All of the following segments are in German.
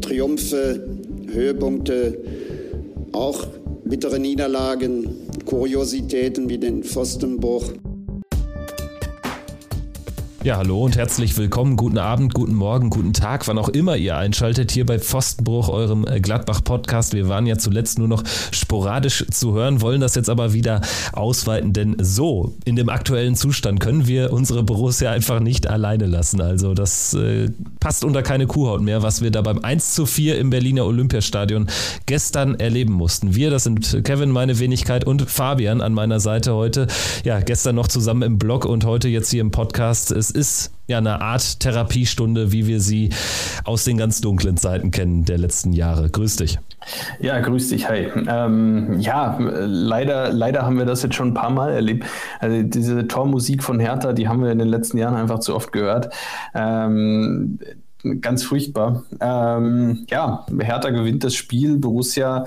Triumphe, Höhepunkte, auch bittere Niederlagen, Kuriositäten wie den Pfostenbruch. Ja, hallo und herzlich willkommen. Guten Abend, guten Morgen, guten Tag, wann auch immer ihr einschaltet hier bei Pfostenbruch, eurem äh, Gladbach-Podcast. Wir waren ja zuletzt nur noch sporadisch zu hören, wollen das jetzt aber wieder ausweiten, denn so in dem aktuellen Zustand können wir unsere Borussia einfach nicht alleine lassen. Also das äh, passt unter keine Kuhhaut mehr, was wir da beim 1 zu 4 im Berliner Olympiastadion gestern erleben mussten. Wir, das sind Kevin, meine Wenigkeit und Fabian an meiner Seite heute. Ja, gestern noch zusammen im Blog und heute jetzt hier im Podcast. Es ist ja eine Art Therapiestunde, wie wir sie aus den ganz dunklen Zeiten kennen der letzten Jahre. Grüß dich. Ja, grüß dich, hi. Ähm, ja, leider, leider haben wir das jetzt schon ein paar Mal erlebt. Also diese Tormusik von Hertha, die haben wir in den letzten Jahren einfach zu oft gehört. Ähm, ganz furchtbar. Ähm, ja, Hertha gewinnt das Spiel, Borussia.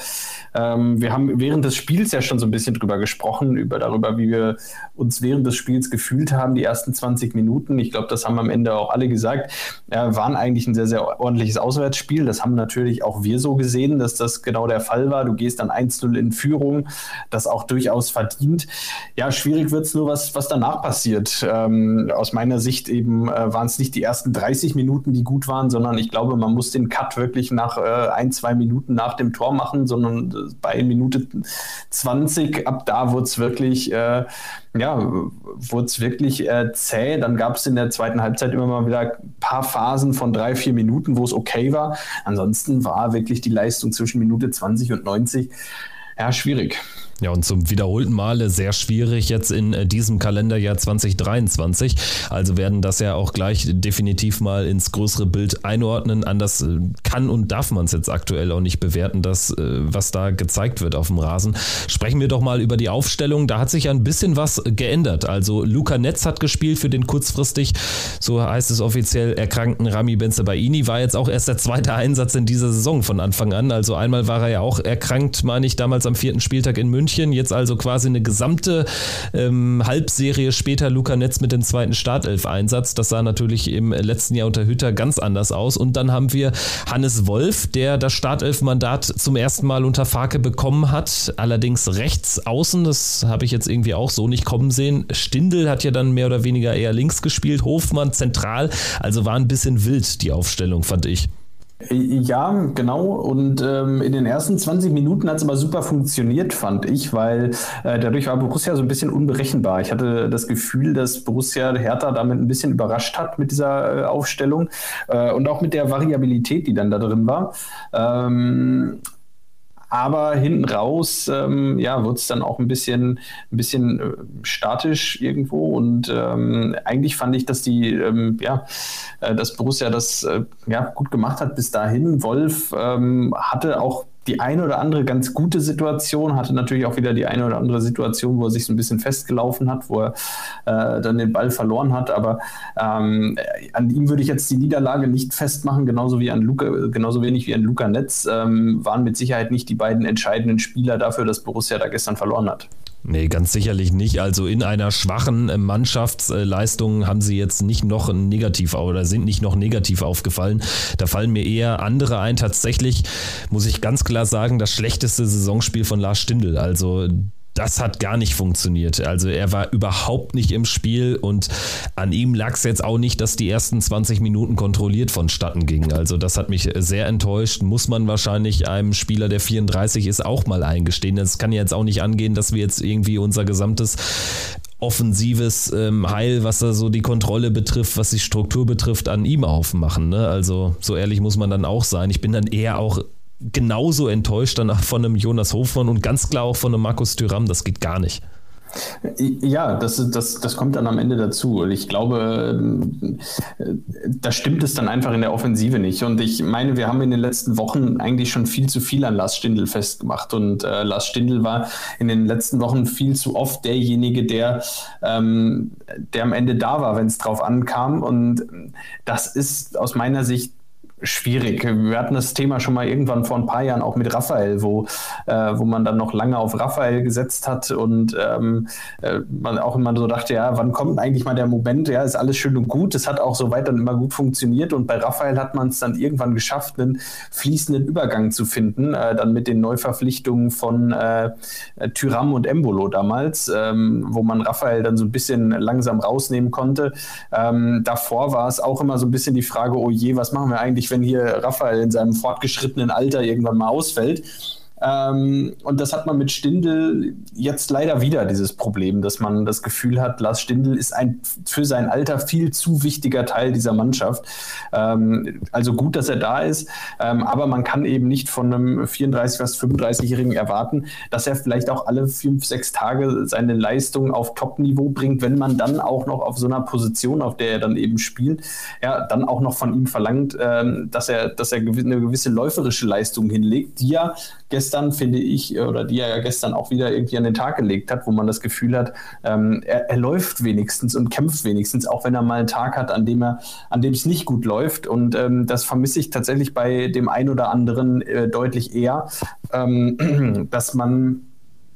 Ähm, wir haben während des Spiels ja schon so ein bisschen drüber gesprochen, über darüber, wie wir uns während des Spiels gefühlt haben, die ersten 20 Minuten. Ich glaube, das haben am Ende auch alle gesagt. Äh, waren eigentlich ein sehr, sehr ordentliches Auswärtsspiel. Das haben natürlich auch wir so gesehen, dass das genau der Fall war. Du gehst dann 1-0 in Führung, das auch durchaus verdient. Ja, schwierig wird es nur, was, was danach passiert. Ähm, aus meiner Sicht eben äh, waren es nicht die ersten 30 Minuten, die gut waren, sondern ich glaube, man muss den Cut wirklich nach äh, ein, zwei Minuten nach dem Tor machen, sondern äh, bei Minute 20, ab da wurde es wirklich, äh, ja, wurde es wirklich äh, zäh. Dann gab es in der zweiten Halbzeit immer mal wieder ein paar Phasen von drei, vier Minuten, wo es okay war. Ansonsten war wirklich die Leistung zwischen Minute 20 und 90 ja, schwierig. Ja, und zum wiederholten Male sehr schwierig jetzt in äh, diesem Kalenderjahr 2023. Also werden das ja auch gleich definitiv mal ins größere Bild einordnen. Anders äh, kann und darf man es jetzt aktuell auch nicht bewerten, das, äh, was da gezeigt wird auf dem Rasen. Sprechen wir doch mal über die Aufstellung. Da hat sich ja ein bisschen was geändert. Also Luca Netz hat gespielt für den kurzfristig, so heißt es offiziell, erkrankten Rami Benzebaini. War jetzt auch erst der zweite Einsatz in dieser Saison von Anfang an. Also einmal war er ja auch erkrankt, meine ich, damals am vierten Spieltag in München. München. Jetzt also quasi eine gesamte ähm, Halbserie später Luca Netz mit dem zweiten Startelf-Einsatz. Das sah natürlich im letzten Jahr unter Hütter ganz anders aus. Und dann haben wir Hannes Wolf, der das Startelf-Mandat zum ersten Mal unter Farke bekommen hat. Allerdings rechts außen, das habe ich jetzt irgendwie auch so nicht kommen sehen. Stindel hat ja dann mehr oder weniger eher links gespielt, Hofmann zentral. Also war ein bisschen wild die Aufstellung, fand ich. Ja, genau. Und ähm, in den ersten 20 Minuten hat es aber super funktioniert, fand ich, weil äh, dadurch war Borussia so ein bisschen unberechenbar. Ich hatte das Gefühl, dass Borussia Hertha damit ein bisschen überrascht hat mit dieser äh, Aufstellung äh, und auch mit der Variabilität, die dann da drin war. Ähm, aber hinten raus, ähm, ja, wird es dann auch ein bisschen, ein bisschen äh, statisch irgendwo. Und ähm, eigentlich fand ich, dass die, ähm, ja, äh, dass Borussia das äh, ja, gut gemacht hat bis dahin. Wolf ähm, hatte auch die eine oder andere ganz gute Situation, hatte natürlich auch wieder die eine oder andere Situation, wo er sich so ein bisschen festgelaufen hat, wo er äh, dann den Ball verloren hat. Aber ähm, an ihm würde ich jetzt die Niederlage nicht festmachen, genauso wie an Luca, genauso wenig wie an Luca Netz, ähm, waren mit Sicherheit nicht die beiden entscheidenden Spieler dafür, dass Borussia da gestern verloren hat. Nee, ganz sicherlich nicht. Also in einer schwachen äh, Mannschaftsleistung haben sie jetzt nicht noch negativ oder sind nicht noch negativ aufgefallen. Da fallen mir eher andere ein. Tatsächlich muss ich ganz klar sagen, das schlechteste Saisonspiel von Lars Stindl. Also das hat gar nicht funktioniert. Also er war überhaupt nicht im Spiel und an ihm lag es jetzt auch nicht, dass die ersten 20 Minuten kontrolliert vonstatten gingen. Also das hat mich sehr enttäuscht. Muss man wahrscheinlich einem Spieler, der 34 ist, auch mal eingestehen. Es kann ja jetzt auch nicht angehen, dass wir jetzt irgendwie unser gesamtes offensives ähm, Heil, was da so die Kontrolle betrifft, was die Struktur betrifft, an ihm aufmachen. Ne? Also so ehrlich muss man dann auch sein. Ich bin dann eher auch genauso enttäuscht dann von einem Jonas Hofmann und ganz klar auch von einem Markus Thüram. Das geht gar nicht. Ja, das, das, das kommt dann am Ende dazu. Und ich glaube, da stimmt es dann einfach in der Offensive nicht. Und ich meine, wir haben in den letzten Wochen eigentlich schon viel zu viel an Lars Stindl festgemacht. Und äh, Lars Stindl war in den letzten Wochen viel zu oft derjenige, der, ähm, der am Ende da war, wenn es drauf ankam. Und das ist aus meiner Sicht schwierig. Wir hatten das Thema schon mal irgendwann vor ein paar Jahren auch mit Raphael, wo, äh, wo man dann noch lange auf Raphael gesetzt hat und ähm, äh, man auch immer so dachte, ja, wann kommt eigentlich mal der Moment? Ja, ist alles schön und gut. Es hat auch soweit dann immer gut funktioniert und bei Raphael hat man es dann irgendwann geschafft, einen fließenden Übergang zu finden, äh, dann mit den Neuverpflichtungen von äh, Tyram und Embolo damals, ähm, wo man Raphael dann so ein bisschen langsam rausnehmen konnte. Ähm, davor war es auch immer so ein bisschen die Frage, oh je, was machen wir eigentlich, wenn hier Raphael in seinem fortgeschrittenen Alter irgendwann mal ausfällt. Ähm, und das hat man mit Stindl jetzt leider wieder, dieses Problem, dass man das Gefühl hat, Lars Stindl ist ein für sein Alter viel zu wichtiger Teil dieser Mannschaft. Ähm, also gut, dass er da ist, ähm, aber man kann eben nicht von einem 34, fast 35-Jährigen erwarten, dass er vielleicht auch alle fünf, sechs Tage seine Leistung auf Top-Niveau bringt, wenn man dann auch noch auf so einer Position, auf der er dann eben spielt, ja, dann auch noch von ihm verlangt, ähm, dass er, dass er eine gewisse läuferische Leistung hinlegt, die ja gestern, finde ich, oder die er ja gestern auch wieder irgendwie an den Tag gelegt hat, wo man das Gefühl hat, ähm, er, er, läuft wenigstens und kämpft wenigstens, auch wenn er mal einen Tag hat, an dem er, an dem es nicht gut läuft. Und ähm, das vermisse ich tatsächlich bei dem einen oder anderen äh, deutlich eher, ähm, dass man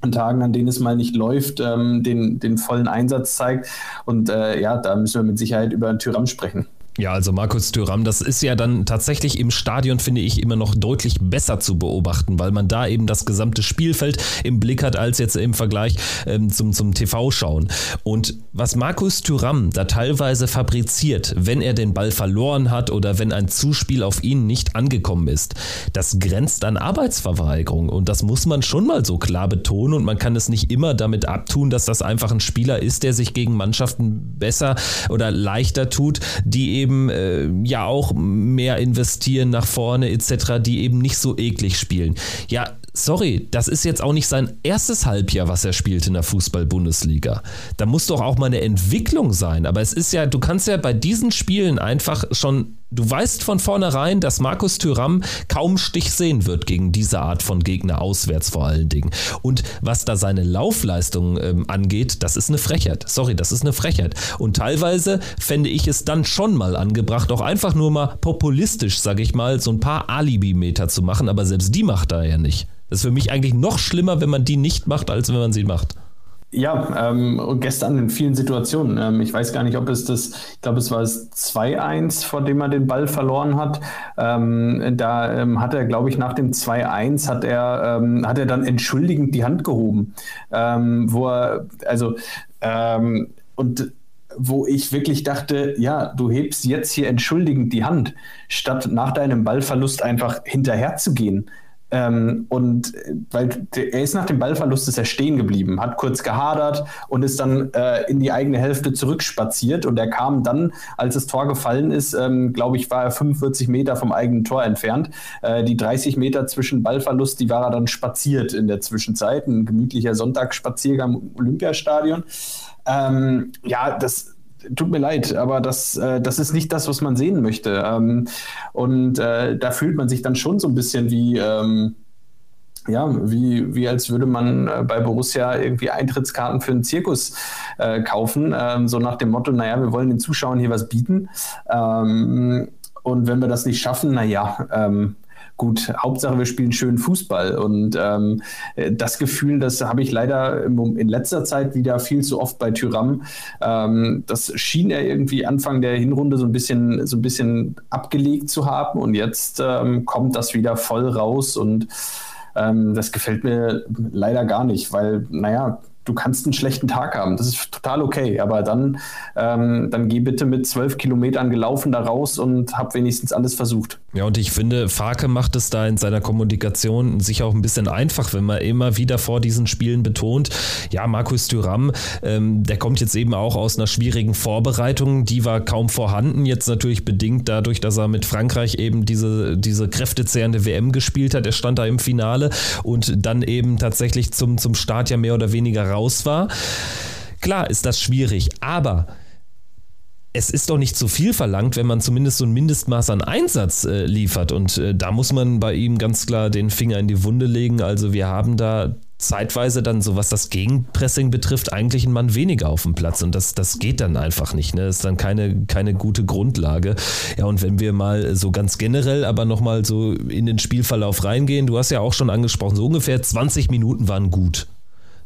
an Tagen, an denen es mal nicht läuft, ähm, den, den vollen Einsatz zeigt. Und äh, ja, da müssen wir mit Sicherheit über einen Tyram sprechen. Ja, also Markus Thüram, das ist ja dann tatsächlich im Stadion, finde ich, immer noch deutlich besser zu beobachten, weil man da eben das gesamte Spielfeld im Blick hat, als jetzt im Vergleich ähm, zum, zum TV-Schauen. Und was Markus Thüram da teilweise fabriziert, wenn er den Ball verloren hat oder wenn ein Zuspiel auf ihn nicht angekommen ist, das grenzt an Arbeitsverweigerung. Und das muss man schon mal so klar betonen. Und man kann es nicht immer damit abtun, dass das einfach ein Spieler ist, der sich gegen Mannschaften besser oder leichter tut, die eben eben äh, ja auch mehr investieren nach vorne etc., die eben nicht so eklig spielen. Ja, sorry, das ist jetzt auch nicht sein erstes Halbjahr, was er spielt in der Fußball-Bundesliga. Da muss doch auch mal eine Entwicklung sein. Aber es ist ja, du kannst ja bei diesen Spielen einfach schon, du weißt von vornherein, dass Markus Thüram kaum Stich sehen wird gegen diese Art von Gegner, auswärts vor allen Dingen. Und was da seine Laufleistung ähm, angeht, das ist eine Frechheit. Sorry, das ist eine Frechheit. Und teilweise fände ich es dann schon mal angebracht, auch einfach nur mal populistisch, sag ich mal, so ein paar Alibi-Meter zu machen. Aber selbst die macht er ja nicht. Das ist für mich eigentlich noch schlimmer, wenn man die nicht macht, als wenn man sie macht. Ja, ähm, und gestern in vielen Situationen. Ähm, ich weiß gar nicht, ob es das, ich glaube, es war das 2-1, vor dem er den Ball verloren hat. Ähm, da ähm, hat er, glaube ich, nach dem 2-1 hat er, ähm, hat er dann entschuldigend die Hand gehoben. Ähm, wo er, also, und wo ich wirklich dachte, ja, du hebst jetzt hier entschuldigend die Hand, statt nach deinem Ballverlust einfach hinterher zu gehen. Ähm, und äh, weil er ist nach dem Ballverlust ist er stehen geblieben, hat kurz gehadert und ist dann äh, in die eigene Hälfte zurückspaziert und er kam dann, als das Tor gefallen ist, ähm, glaube ich, war er 45 Meter vom eigenen Tor entfernt. Äh, die 30 Meter zwischen Ballverlust, die war er dann spaziert in der Zwischenzeit, ein gemütlicher Sonntagsspaziergang im Olympiastadion. Ähm, ja, das tut mir leid, aber das, äh, das ist nicht das, was man sehen möchte. Ähm, und äh, da fühlt man sich dann schon so ein bisschen wie, ähm, ja, wie, wie als würde man äh, bei Borussia irgendwie Eintrittskarten für einen Zirkus äh, kaufen, ähm, so nach dem Motto, naja, wir wollen den Zuschauern hier was bieten. Ähm, und wenn wir das nicht schaffen, naja, ähm, gut, Hauptsache wir spielen schön Fußball. Und ähm, das Gefühl, das habe ich leider in letzter Zeit wieder viel zu oft bei Tyram. Ähm, das schien er irgendwie Anfang der Hinrunde so ein bisschen, so ein bisschen abgelegt zu haben. Und jetzt ähm, kommt das wieder voll raus und ähm, das gefällt mir leider gar nicht, weil, naja, du kannst einen schlechten Tag haben. Das ist total okay. Aber dann, ähm, dann geh bitte mit zwölf Kilometern gelaufen da raus und hab wenigstens alles versucht. Ja, und ich finde, Farke macht es da in seiner Kommunikation sich auch ein bisschen einfach, wenn man immer wieder vor diesen Spielen betont, ja, Markus Thuram, ähm, der kommt jetzt eben auch aus einer schwierigen Vorbereitung, die war kaum vorhanden, jetzt natürlich bedingt dadurch, dass er mit Frankreich eben diese, diese kräftezehrende WM gespielt hat. Er stand da im Finale und dann eben tatsächlich zum, zum Start ja mehr oder weniger raus war. Klar ist das schwierig, aber es ist doch nicht zu viel verlangt, wenn man zumindest so ein Mindestmaß an Einsatz äh, liefert. Und äh, da muss man bei ihm ganz klar den Finger in die Wunde legen. Also wir haben da zeitweise dann, so was das Gegenpressing betrifft, eigentlich ein Mann weniger auf dem Platz. Und das, das geht dann einfach nicht. Ne? Das ist dann keine, keine gute Grundlage. Ja, und wenn wir mal so ganz generell aber nochmal so in den Spielverlauf reingehen, du hast ja auch schon angesprochen, so ungefähr 20 Minuten waren gut.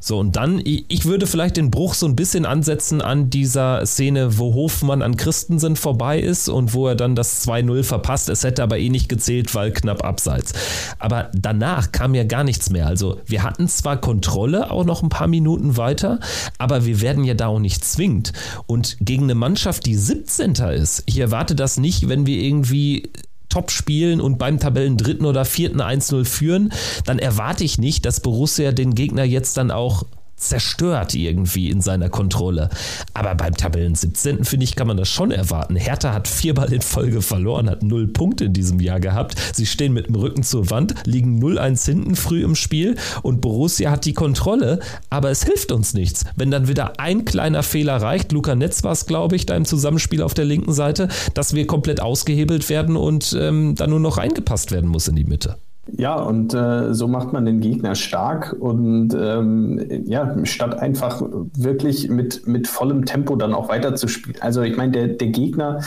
So, und dann, ich würde vielleicht den Bruch so ein bisschen ansetzen an dieser Szene, wo Hofmann an Christensen vorbei ist und wo er dann das 2-0 verpasst. Es hätte aber eh nicht gezählt, weil knapp abseits. Aber danach kam ja gar nichts mehr. Also, wir hatten zwar Kontrolle auch noch ein paar Minuten weiter, aber wir werden ja da auch nicht zwingend. Und gegen eine Mannschaft, die 17. ist, ich erwarte das nicht, wenn wir irgendwie top spielen und beim Tabellen dritten oder vierten 1-0 führen, dann erwarte ich nicht, dass Borussia den Gegner jetzt dann auch zerstört irgendwie in seiner Kontrolle. Aber beim Tabellen 17. finde ich, kann man das schon erwarten. Hertha hat viermal in Folge verloren, hat null Punkte in diesem Jahr gehabt. Sie stehen mit dem Rücken zur Wand, liegen 0-1 hinten früh im Spiel und Borussia hat die Kontrolle, aber es hilft uns nichts. Wenn dann wieder ein kleiner Fehler reicht, Luca Netz war es, glaube ich, da im Zusammenspiel auf der linken Seite, dass wir komplett ausgehebelt werden und ähm, dann nur noch reingepasst werden muss in die Mitte. Ja, und äh, so macht man den Gegner stark und ähm, ja, statt einfach wirklich mit, mit vollem Tempo dann auch weiterzuspielen. Also ich meine, der, der Gegner,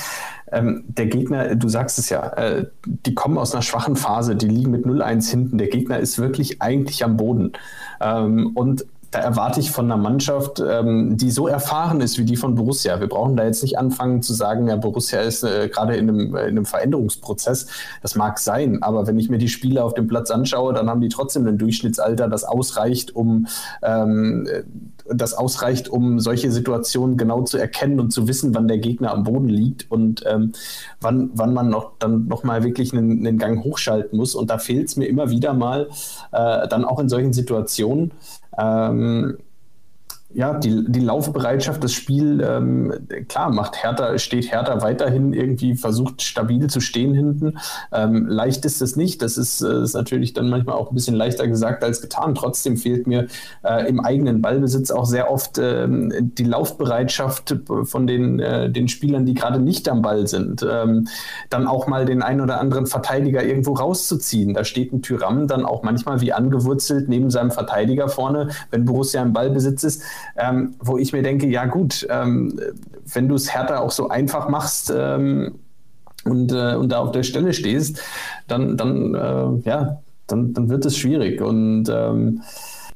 ähm, der Gegner, du sagst es ja, äh, die kommen aus einer schwachen Phase, die liegen mit 0-1 hinten. Der Gegner ist wirklich eigentlich am Boden. Ähm, und da erwarte ich von einer Mannschaft, ähm, die so erfahren ist wie die von Borussia. Wir brauchen da jetzt nicht anfangen zu sagen, ja, Borussia ist äh, gerade in einem, äh, in einem Veränderungsprozess. Das mag sein, aber wenn ich mir die Spieler auf dem Platz anschaue, dann haben die trotzdem ein Durchschnittsalter, das ausreicht, um ähm, das ausreicht, um solche Situationen genau zu erkennen und zu wissen, wann der Gegner am Boden liegt und ähm, wann, wann man noch, dann nochmal wirklich einen, einen, Gang hochschalten muss. Und da fehlt es mir immer wieder mal, äh, dann auch in solchen Situationen, ähm, ja, die, die Laufbereitschaft, das Spiel, ähm, klar, macht Hertha, steht Hertha weiterhin irgendwie, versucht stabil zu stehen hinten. Ähm, leicht ist es nicht. Das ist, äh, ist natürlich dann manchmal auch ein bisschen leichter gesagt als getan. Trotzdem fehlt mir äh, im eigenen Ballbesitz auch sehr oft äh, die Laufbereitschaft von den, äh, den Spielern, die gerade nicht am Ball sind. Ähm, dann auch mal den einen oder anderen Verteidiger irgendwo rauszuziehen. Da steht ein Tyram dann auch manchmal wie angewurzelt neben seinem Verteidiger vorne, wenn Borussia im Ballbesitz ist ähm, wo ich mir denke, ja gut, ähm, wenn du es härter auch so einfach machst ähm, und, äh, und da auf der Stelle stehst, dann, dann, äh, ja, dann, dann wird es schwierig. Und ähm,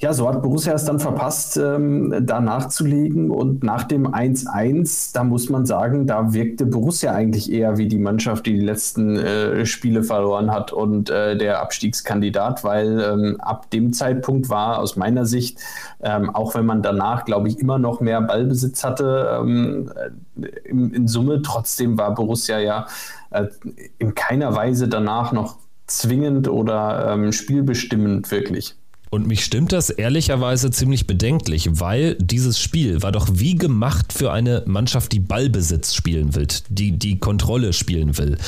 ja, so hat Borussia es dann verpasst, ähm, da nachzulegen. Und nach dem 1-1, da muss man sagen, da wirkte Borussia eigentlich eher wie die Mannschaft, die die letzten äh, Spiele verloren hat und äh, der Abstiegskandidat, weil ähm, ab dem Zeitpunkt war aus meiner Sicht, ähm, auch wenn man danach, glaube ich, immer noch mehr Ballbesitz hatte, ähm, in, in, Summe, trotzdem war Borussia ja äh, in keiner Weise danach noch zwingend oder ähm, spielbestimmend wirklich. Und mich stimmt das ehrlicherweise ziemlich bedenklich, weil dieses Spiel war doch wie gemacht für eine Mannschaft, die Ballbesitz spielen will, die die Kontrolle spielen will.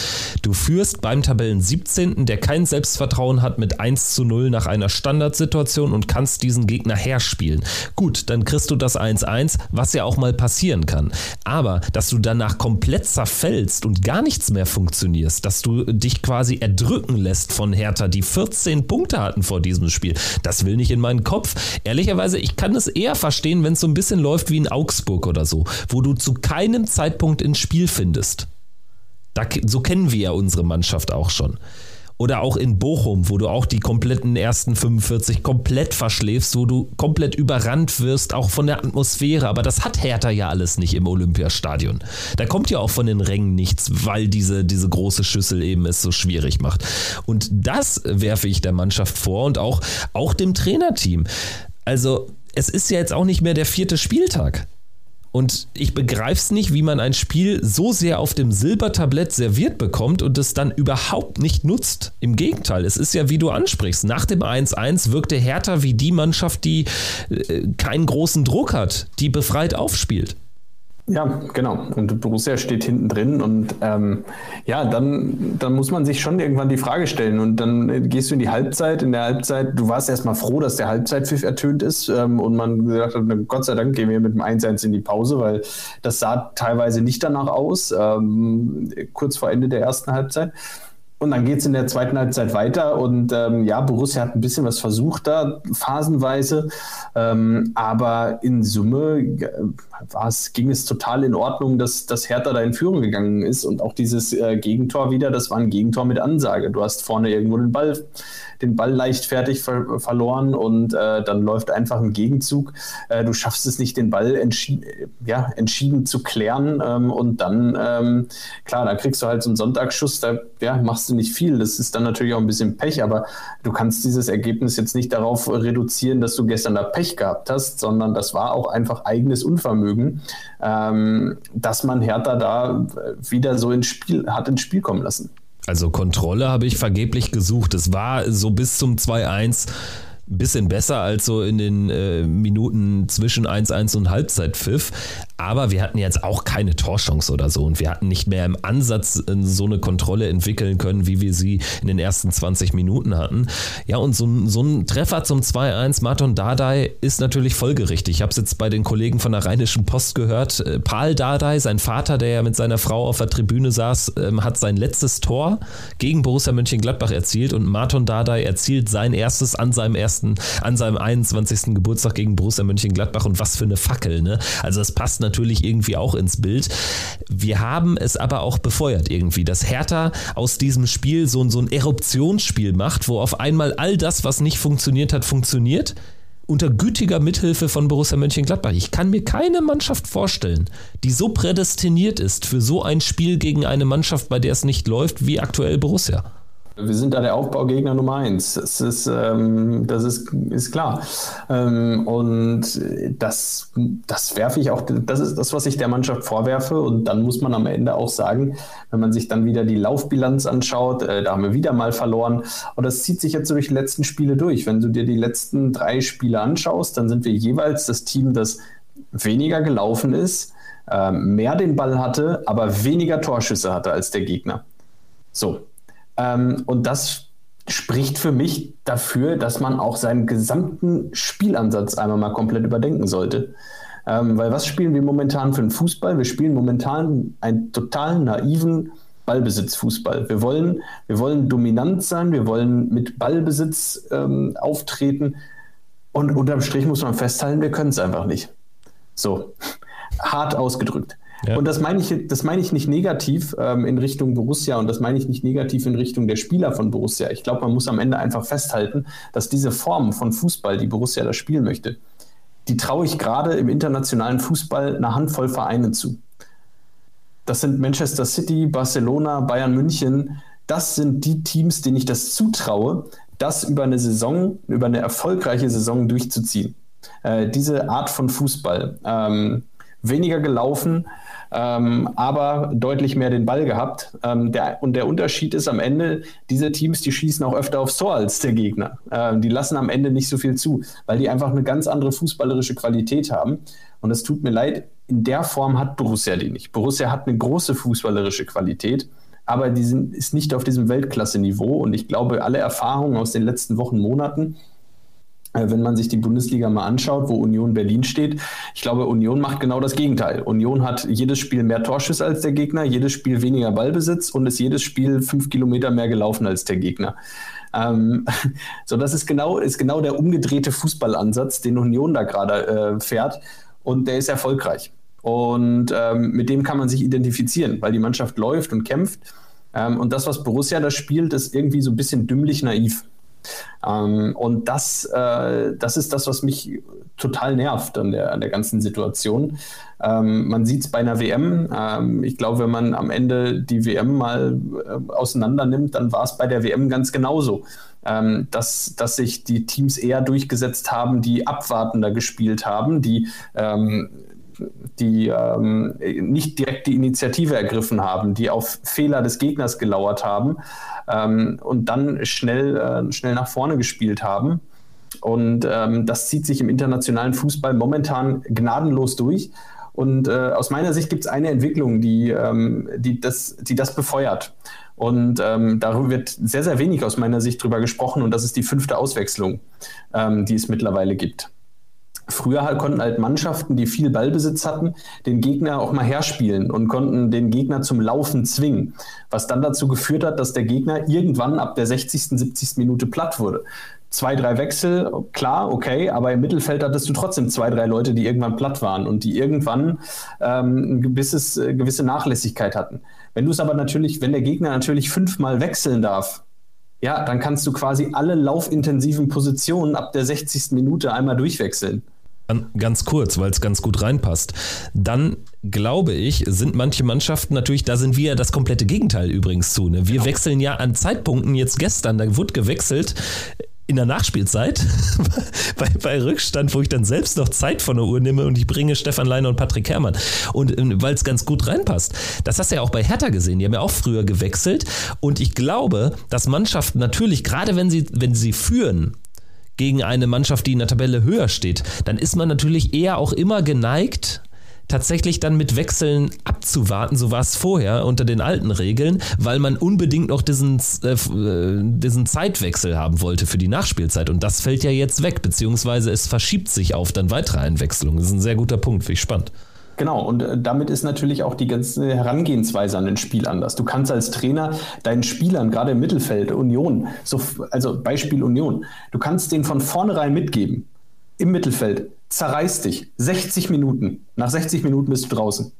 Du führst beim Tabellen 17., der kein Selbstvertrauen hat, mit 1 zu 0 nach einer Standardsituation und kannst diesen Gegner herspielen. Gut, dann kriegst du das 1-1, was ja auch mal passieren kann. Aber, dass du danach komplett zerfällst und gar nichts mehr funktionierst, dass du dich quasi erdrücken lässt von Hertha, die 14 Punkte hatten vor diesem Spiel, das das will nicht in meinen Kopf. Ehrlicherweise, ich kann es eher verstehen, wenn es so ein bisschen läuft wie in Augsburg oder so, wo du zu keinem Zeitpunkt ins Spiel findest. Da, so kennen wir ja unsere Mannschaft auch schon. Oder auch in Bochum, wo du auch die kompletten ersten 45 komplett verschläfst, wo du komplett überrannt wirst, auch von der Atmosphäre. Aber das hat Hertha ja alles nicht im Olympiastadion. Da kommt ja auch von den Rängen nichts, weil diese, diese große Schüssel eben es so schwierig macht. Und das werfe ich der Mannschaft vor und auch, auch dem Trainerteam. Also, es ist ja jetzt auch nicht mehr der vierte Spieltag. Und ich begreife es nicht, wie man ein Spiel so sehr auf dem Silbertablett serviert bekommt und es dann überhaupt nicht nutzt. Im Gegenteil, es ist ja, wie du ansprichst, nach dem 1-1 wirkte Hertha wie die Mannschaft, die äh, keinen großen Druck hat, die befreit aufspielt. Ja, genau. Und Borussia steht hinten drin und ähm, ja, dann, dann muss man sich schon irgendwann die Frage stellen und dann gehst du in die Halbzeit. In der Halbzeit, du warst erstmal froh, dass der Halbzeitpfiff ertönt ist ähm, und man gesagt hat, Gott sei Dank gehen wir mit dem 1-1 in die Pause, weil das sah teilweise nicht danach aus, ähm, kurz vor Ende der ersten Halbzeit. Und dann geht es in der zweiten Halbzeit weiter. Und ähm, ja, Borussia hat ein bisschen was versucht da, phasenweise, ähm, aber in Summe äh, ging es total in Ordnung, dass, dass Hertha da in Führung gegangen ist. Und auch dieses äh, Gegentor wieder, das war ein Gegentor mit Ansage. Du hast vorne irgendwo den Ball den Ball leichtfertig ver verloren und äh, dann läuft einfach ein Gegenzug. Äh, du schaffst es nicht, den Ball entschi ja, entschieden zu klären ähm, und dann, ähm, klar, dann kriegst du halt so einen Sonntagsschuss, da ja, machst du nicht viel. Das ist dann natürlich auch ein bisschen Pech, aber du kannst dieses Ergebnis jetzt nicht darauf reduzieren, dass du gestern da Pech gehabt hast, sondern das war auch einfach eigenes Unvermögen, ähm, dass man Hertha da wieder so ins Spiel hat ins Spiel kommen lassen. Also Kontrolle habe ich vergeblich gesucht. Es war so bis zum 2-1 ein bisschen besser als so in den äh, Minuten zwischen 1-1 und Halbzeitpfiff. Aber wir hatten jetzt auch keine Torchance oder so und wir hatten nicht mehr im Ansatz äh, so eine Kontrolle entwickeln können, wie wir sie in den ersten 20 Minuten hatten. Ja, und so, so ein Treffer zum 2-1 Martin Dardai ist natürlich folgerichtig. Ich habe es jetzt bei den Kollegen von der Rheinischen Post gehört. Äh, Paul Dardai, sein Vater, der ja mit seiner Frau auf der Tribüne saß, ähm, hat sein letztes Tor gegen Borussia Mönchengladbach erzielt und Martin Dardai erzielt sein erstes an seinem ersten, an seinem 21. Geburtstag gegen Borussia Mönchengladbach und was für eine Fackel, ne? Also es passt natürlich natürlich irgendwie auch ins Bild. Wir haben es aber auch befeuert irgendwie, dass Hertha aus diesem Spiel so, so ein Eruptionsspiel macht, wo auf einmal all das, was nicht funktioniert hat, funktioniert unter gütiger Mithilfe von Borussia Mönchengladbach. Ich kann mir keine Mannschaft vorstellen, die so prädestiniert ist für so ein Spiel gegen eine Mannschaft, bei der es nicht läuft, wie aktuell Borussia. Wir sind da der Aufbaugegner Nummer eins. Das ist, ähm, das ist, ist klar. Ähm, und das, das werfe ich auch, das ist das, was ich der Mannschaft vorwerfe. Und dann muss man am Ende auch sagen, wenn man sich dann wieder die Laufbilanz anschaut, äh, da haben wir wieder mal verloren. Und das zieht sich jetzt durch die letzten Spiele durch. Wenn du dir die letzten drei Spiele anschaust, dann sind wir jeweils das Team, das weniger gelaufen ist, äh, mehr den Ball hatte, aber weniger Torschüsse hatte als der Gegner. So, ähm, und das spricht für mich dafür, dass man auch seinen gesamten Spielansatz einmal mal komplett überdenken sollte. Ähm, weil was spielen wir momentan für einen Fußball? Wir spielen momentan einen total naiven Ballbesitzfußball. Wir wollen, wir wollen dominant sein, wir wollen mit Ballbesitz ähm, auftreten und unterm Strich muss man festhalten, wir können es einfach nicht. So, hart ausgedrückt. Ja. Und das meine ich, das meine ich nicht negativ ähm, in Richtung Borussia und das meine ich nicht negativ in Richtung der Spieler von Borussia. Ich glaube, man muss am Ende einfach festhalten, dass diese Form von Fußball, die Borussia da spielen möchte, die traue ich gerade im internationalen Fußball einer Handvoll Vereinen zu. Das sind Manchester City, Barcelona, Bayern München. Das sind die Teams, denen ich das zutraue, das über eine Saison, über eine erfolgreiche Saison durchzuziehen. Äh, diese Art von Fußball. Ähm, weniger gelaufen, ähm, aber deutlich mehr den Ball gehabt. Ähm, der, und der Unterschied ist am Ende, diese Teams, die schießen auch öfter aufs Tor als der Gegner. Ähm, die lassen am Ende nicht so viel zu, weil die einfach eine ganz andere fußballerische Qualität haben. Und es tut mir leid, in der Form hat Borussia die nicht. Borussia hat eine große fußballerische Qualität aber die sind, ist nicht auf diesem Weltklasse-Niveau. Und ich glaube, alle Erfahrungen aus den letzten Wochen, Monaten wenn man sich die Bundesliga mal anschaut, wo Union Berlin steht, ich glaube, Union macht genau das Gegenteil. Union hat jedes Spiel mehr Torschüsse als der Gegner, jedes Spiel weniger Ballbesitz und ist jedes Spiel fünf Kilometer mehr gelaufen als der Gegner. Ähm, so, das ist genau, ist genau der umgedrehte Fußballansatz, den Union da gerade äh, fährt und der ist erfolgreich. Und ähm, mit dem kann man sich identifizieren, weil die Mannschaft läuft und kämpft. Ähm, und das, was Borussia da spielt, ist irgendwie so ein bisschen dümmlich naiv. Ähm, und das, äh, das ist das, was mich total nervt an der, an der ganzen Situation. Ähm, man sieht es bei einer WM. Ähm, ich glaube, wenn man am Ende die WM mal äh, auseinander nimmt, dann war es bei der WM ganz genauso. Ähm, dass, dass sich die Teams eher durchgesetzt haben, die abwartender gespielt haben, die ähm, die ähm, nicht direkt die Initiative ergriffen haben, die auf Fehler des Gegners gelauert haben ähm, und dann schnell, äh, schnell nach vorne gespielt haben. Und ähm, das zieht sich im internationalen Fußball momentan gnadenlos durch. Und äh, aus meiner Sicht gibt es eine Entwicklung, die, ähm, die, das, die das befeuert. Und ähm, darüber wird sehr, sehr wenig aus meiner Sicht drüber gesprochen. Und das ist die fünfte Auswechslung, ähm, die es mittlerweile gibt. Früher halt konnten halt Mannschaften, die viel Ballbesitz hatten, den Gegner auch mal herspielen und konnten den Gegner zum Laufen zwingen, was dann dazu geführt hat, dass der Gegner irgendwann ab der 60., 70. Minute platt wurde. Zwei, drei Wechsel, klar, okay, aber im Mittelfeld hattest du trotzdem zwei, drei Leute, die irgendwann platt waren und die irgendwann ähm, ein gewisses, äh, gewisse Nachlässigkeit hatten. Wenn du es aber natürlich, wenn der Gegner natürlich fünfmal wechseln darf, ja, dann kannst du quasi alle laufintensiven Positionen ab der 60. Minute einmal durchwechseln. Ganz kurz, weil es ganz gut reinpasst. Dann glaube ich, sind manche Mannschaften natürlich, da sind wir ja das komplette Gegenteil übrigens zu. Ne? Wir genau. wechseln ja an Zeitpunkten jetzt gestern, da wurde gewechselt in der Nachspielzeit, bei, bei, Rückstand, wo ich dann selbst noch Zeit von der Uhr nehme und ich bringe Stefan Leiner und Patrick Herrmann. Und ähm, weil es ganz gut reinpasst. Das hast du ja auch bei Hertha gesehen. Die haben ja auch früher gewechselt. Und ich glaube, dass Mannschaften natürlich, gerade wenn sie, wenn sie führen, gegen eine Mannschaft, die in der Tabelle höher steht, dann ist man natürlich eher auch immer geneigt, tatsächlich dann mit Wechseln abzuwarten, so war es vorher unter den alten Regeln, weil man unbedingt noch diesen, äh, äh, diesen Zeitwechsel haben wollte für die Nachspielzeit. Und das fällt ja jetzt weg, beziehungsweise es verschiebt sich auf dann weitere Einwechslungen. Das ist ein sehr guter Punkt, finde ich spannend. Genau, und äh, damit ist natürlich auch die ganze Herangehensweise an den Spiel anders. Du kannst als Trainer deinen Spielern, gerade im Mittelfeld, Union, so, also Beispiel Union, du kannst denen von vornherein mitgeben, im Mittelfeld, zerreiß dich. 60 Minuten. Nach 60 Minuten bist du draußen.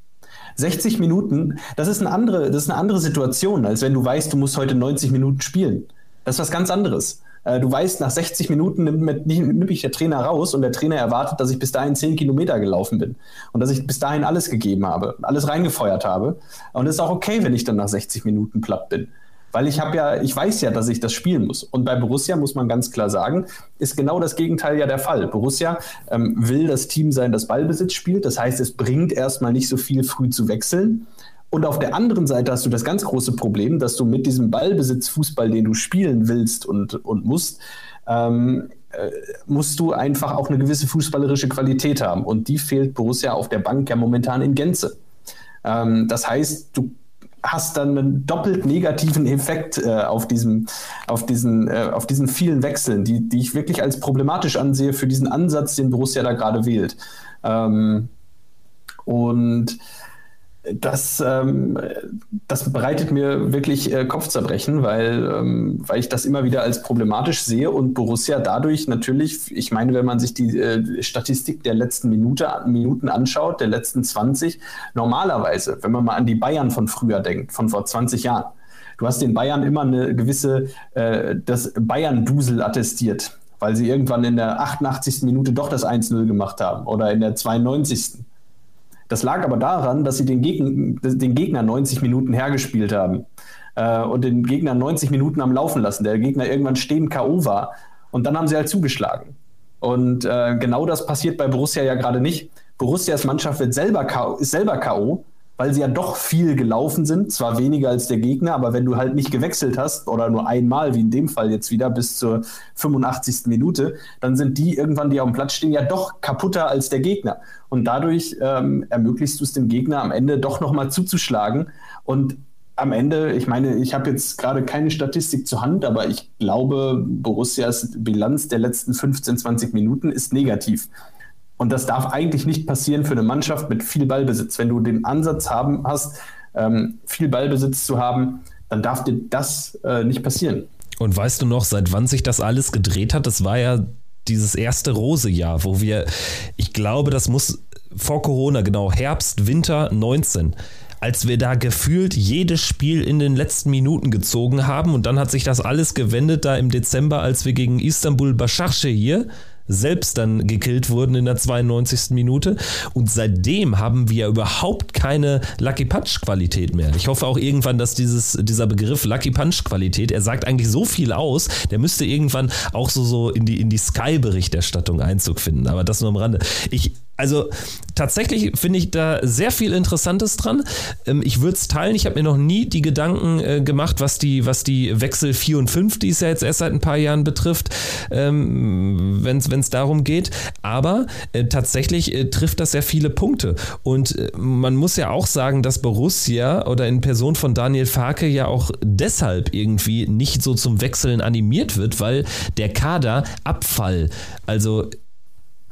60 Minuten, das ist, eine andere, das ist eine andere Situation, als wenn du weißt, du musst heute 90 Minuten spielen. Das ist was ganz anderes. Äh, du weißt, nach 60 Minuten nimmt, nimmt mich der Trainer raus und der Trainer erwartet, dass ich bis dahin 10 Kilometer gelaufen bin und dass ich bis dahin alles gegeben habe, alles reingefeuert habe. Und es ist auch okay, wenn ich dann nach 60 Minuten platt bin. Weil ich habe ja, ich weiß ja, dass ich das spielen muss. Und bei Borussia muss man ganz klar sagen, ist genau das Gegenteil ja der Fall. Borussia ähm, will das Team sein, das Ballbesitz spielt. Das heißt, es bringt erstmal nicht so viel früh zu wechseln. Und auf der anderen Seite hast du das ganz große Problem, dass du mit diesem Ballbesitzfußball, den du spielen willst und, und musst, ähm, äh, musst du einfach auch eine gewisse fußballerische Qualität haben. Und die fehlt Borussia auf der Bank ja momentan in Gänze. Ähm, das heißt, du hast dann einen doppelt negativen Effekt äh, auf, diesem, auf, diesen, äh, auf diesen vielen Wechseln, die, die ich wirklich als problematisch ansehe für diesen Ansatz, den Borussia da gerade wählt. Ähm, und das, ähm, das bereitet mir wirklich äh, Kopfzerbrechen, weil, ähm, weil ich das immer wieder als problematisch sehe und Borussia dadurch natürlich, ich meine, wenn man sich die äh, Statistik der letzten Minute, Minuten anschaut, der letzten 20, normalerweise, wenn man mal an die Bayern von früher denkt, von vor 20 Jahren, du hast den Bayern immer eine gewisse, äh, das Bayern-Dusel attestiert, weil sie irgendwann in der 88. Minute doch das 1-0 gemacht haben oder in der 92. Das lag aber daran, dass sie den, Geg den Gegner 90 Minuten hergespielt haben äh, und den Gegner 90 Minuten am Laufen lassen. Der Gegner irgendwann stehen K.O. war und dann haben sie halt zugeschlagen. Und äh, genau das passiert bei Borussia ja gerade nicht. Borussias Mannschaft wird selber ist selber K.O., weil sie ja doch viel gelaufen sind, zwar weniger als der Gegner, aber wenn du halt nicht gewechselt hast oder nur einmal, wie in dem Fall jetzt wieder bis zur 85. Minute, dann sind die irgendwann, die auf dem Platz stehen, ja doch kaputter als der Gegner. Und dadurch ähm, ermöglichst du es dem Gegner am Ende doch nochmal zuzuschlagen. Und am Ende, ich meine, ich habe jetzt gerade keine Statistik zur Hand, aber ich glaube, Borussias Bilanz der letzten 15, 20 Minuten ist negativ. Und das darf eigentlich nicht passieren für eine Mannschaft mit viel Ballbesitz. Wenn du den Ansatz haben hast, ähm, viel Ballbesitz zu haben, dann darf dir das äh, nicht passieren. Und weißt du noch, seit wann sich das alles gedreht hat? Das war ja dieses erste Rose-Jahr, wo wir, ich glaube, das muss vor Corona, genau, Herbst, Winter 19 als wir da gefühlt jedes Spiel in den letzten Minuten gezogen haben und dann hat sich das alles gewendet da im Dezember, als wir gegen Istanbul Başakşehir hier selbst dann gekillt wurden in der 92. Minute. Und seitdem haben wir überhaupt keine Lucky Punch Qualität mehr. Ich hoffe auch irgendwann, dass dieses, dieser Begriff Lucky Punch Qualität, er sagt eigentlich so viel aus, der müsste irgendwann auch so, so in die, in die Sky-Berichterstattung Einzug finden. Aber das nur am Rande. Ich, also tatsächlich finde ich da sehr viel Interessantes dran. Ähm, ich würde es teilen. Ich habe mir noch nie die Gedanken äh, gemacht, was die, was die Wechsel 4 und 5, die es ja jetzt erst seit ein paar Jahren betrifft, ähm, wenn es darum geht. Aber äh, tatsächlich äh, trifft das sehr viele Punkte. Und man muss ja auch sagen, dass Borussia oder in Person von Daniel Farke ja auch deshalb irgendwie nicht so zum Wechseln animiert wird, weil der Kader Abfall, also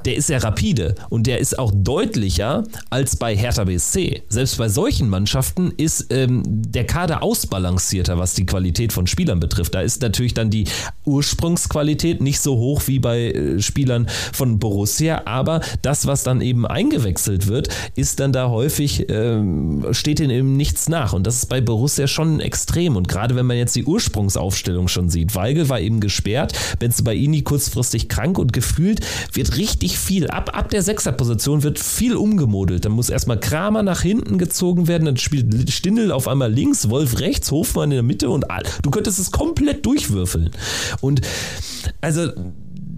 der ist ja rapide und der ist auch deutlicher als bei Hertha BSC. Selbst bei solchen Mannschaften ist ähm, der Kader ausbalancierter, was die Qualität von Spielern betrifft. Da ist natürlich dann die Ursprungsqualität nicht so hoch wie bei äh, Spielern von Borussia, aber das, was dann eben eingewechselt wird, ist dann da häufig, ähm, steht ihnen eben nichts nach. Und das ist bei Borussia schon extrem. Und gerade wenn man jetzt die Ursprungsaufstellung schon sieht, Weigel war eben gesperrt, Benzibaini kurzfristig krank und gefühlt wird richtig richtig viel. Ab, ab der Sechserposition wird viel umgemodelt. Dann muss erstmal Kramer nach hinten gezogen werden, dann spielt Stindel auf einmal links, Wolf rechts, Hofmann in der Mitte und du könntest es komplett durchwürfeln. Und also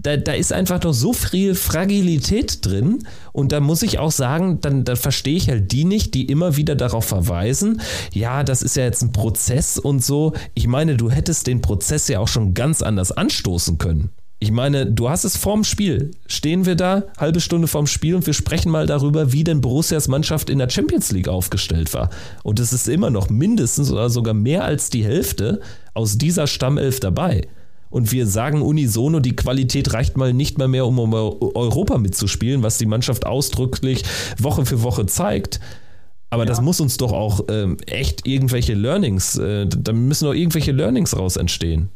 da, da ist einfach doch so viel Fragilität drin. Und da muss ich auch sagen, dann, dann verstehe ich halt die nicht, die immer wieder darauf verweisen, ja, das ist ja jetzt ein Prozess und so. Ich meine, du hättest den Prozess ja auch schon ganz anders anstoßen können. Ich meine, du hast es vorm Spiel. Stehen wir da, halbe Stunde vorm Spiel und wir sprechen mal darüber, wie denn Borussias Mannschaft in der Champions League aufgestellt war. Und es ist immer noch mindestens oder sogar mehr als die Hälfte aus dieser Stammelf dabei. Und wir sagen unisono, die Qualität reicht mal nicht mal mehr, um Europa mitzuspielen, was die Mannschaft ausdrücklich Woche für Woche zeigt. Aber ja. das muss uns doch auch ähm, echt irgendwelche Learnings, äh, da müssen doch irgendwelche Learnings raus entstehen.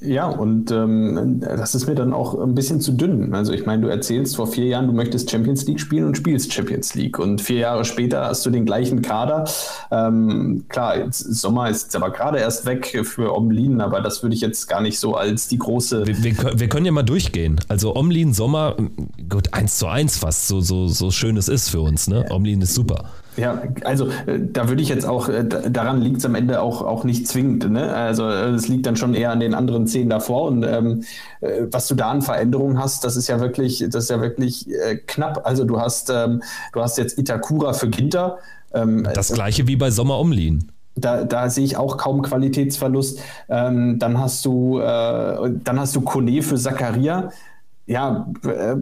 Ja, und ähm, das ist mir dann auch ein bisschen zu dünn. Also ich meine, du erzählst vor vier Jahren, du möchtest Champions League spielen und spielst Champions League. Und vier Jahre später hast du den gleichen Kader. Ähm, klar, Sommer ist aber gerade erst weg für Omlin, aber das würde ich jetzt gar nicht so als die große. Wir, wir, wir können ja mal durchgehen. Also Omlin, Sommer, gut, eins zu eins fast, so, so, so schön es ist für uns. Ne? Omlin ist super. Ja, also äh, da würde ich jetzt auch, äh, daran liegt es am Ende auch, auch nicht zwingend. Ne? Also äh, es liegt dann schon eher an den anderen zehn davor. Und ähm, was du da an Veränderungen hast, das ist ja wirklich, das ist ja wirklich äh, knapp. Also du hast, ähm, du hast jetzt Itakura für Ginter. Ähm, das gleiche wie bei Sommer Omlin. Da, da, sehe ich auch kaum Qualitätsverlust. Ähm, dann hast du, äh, dann hast du Kone für Zakaria. Ja, äh,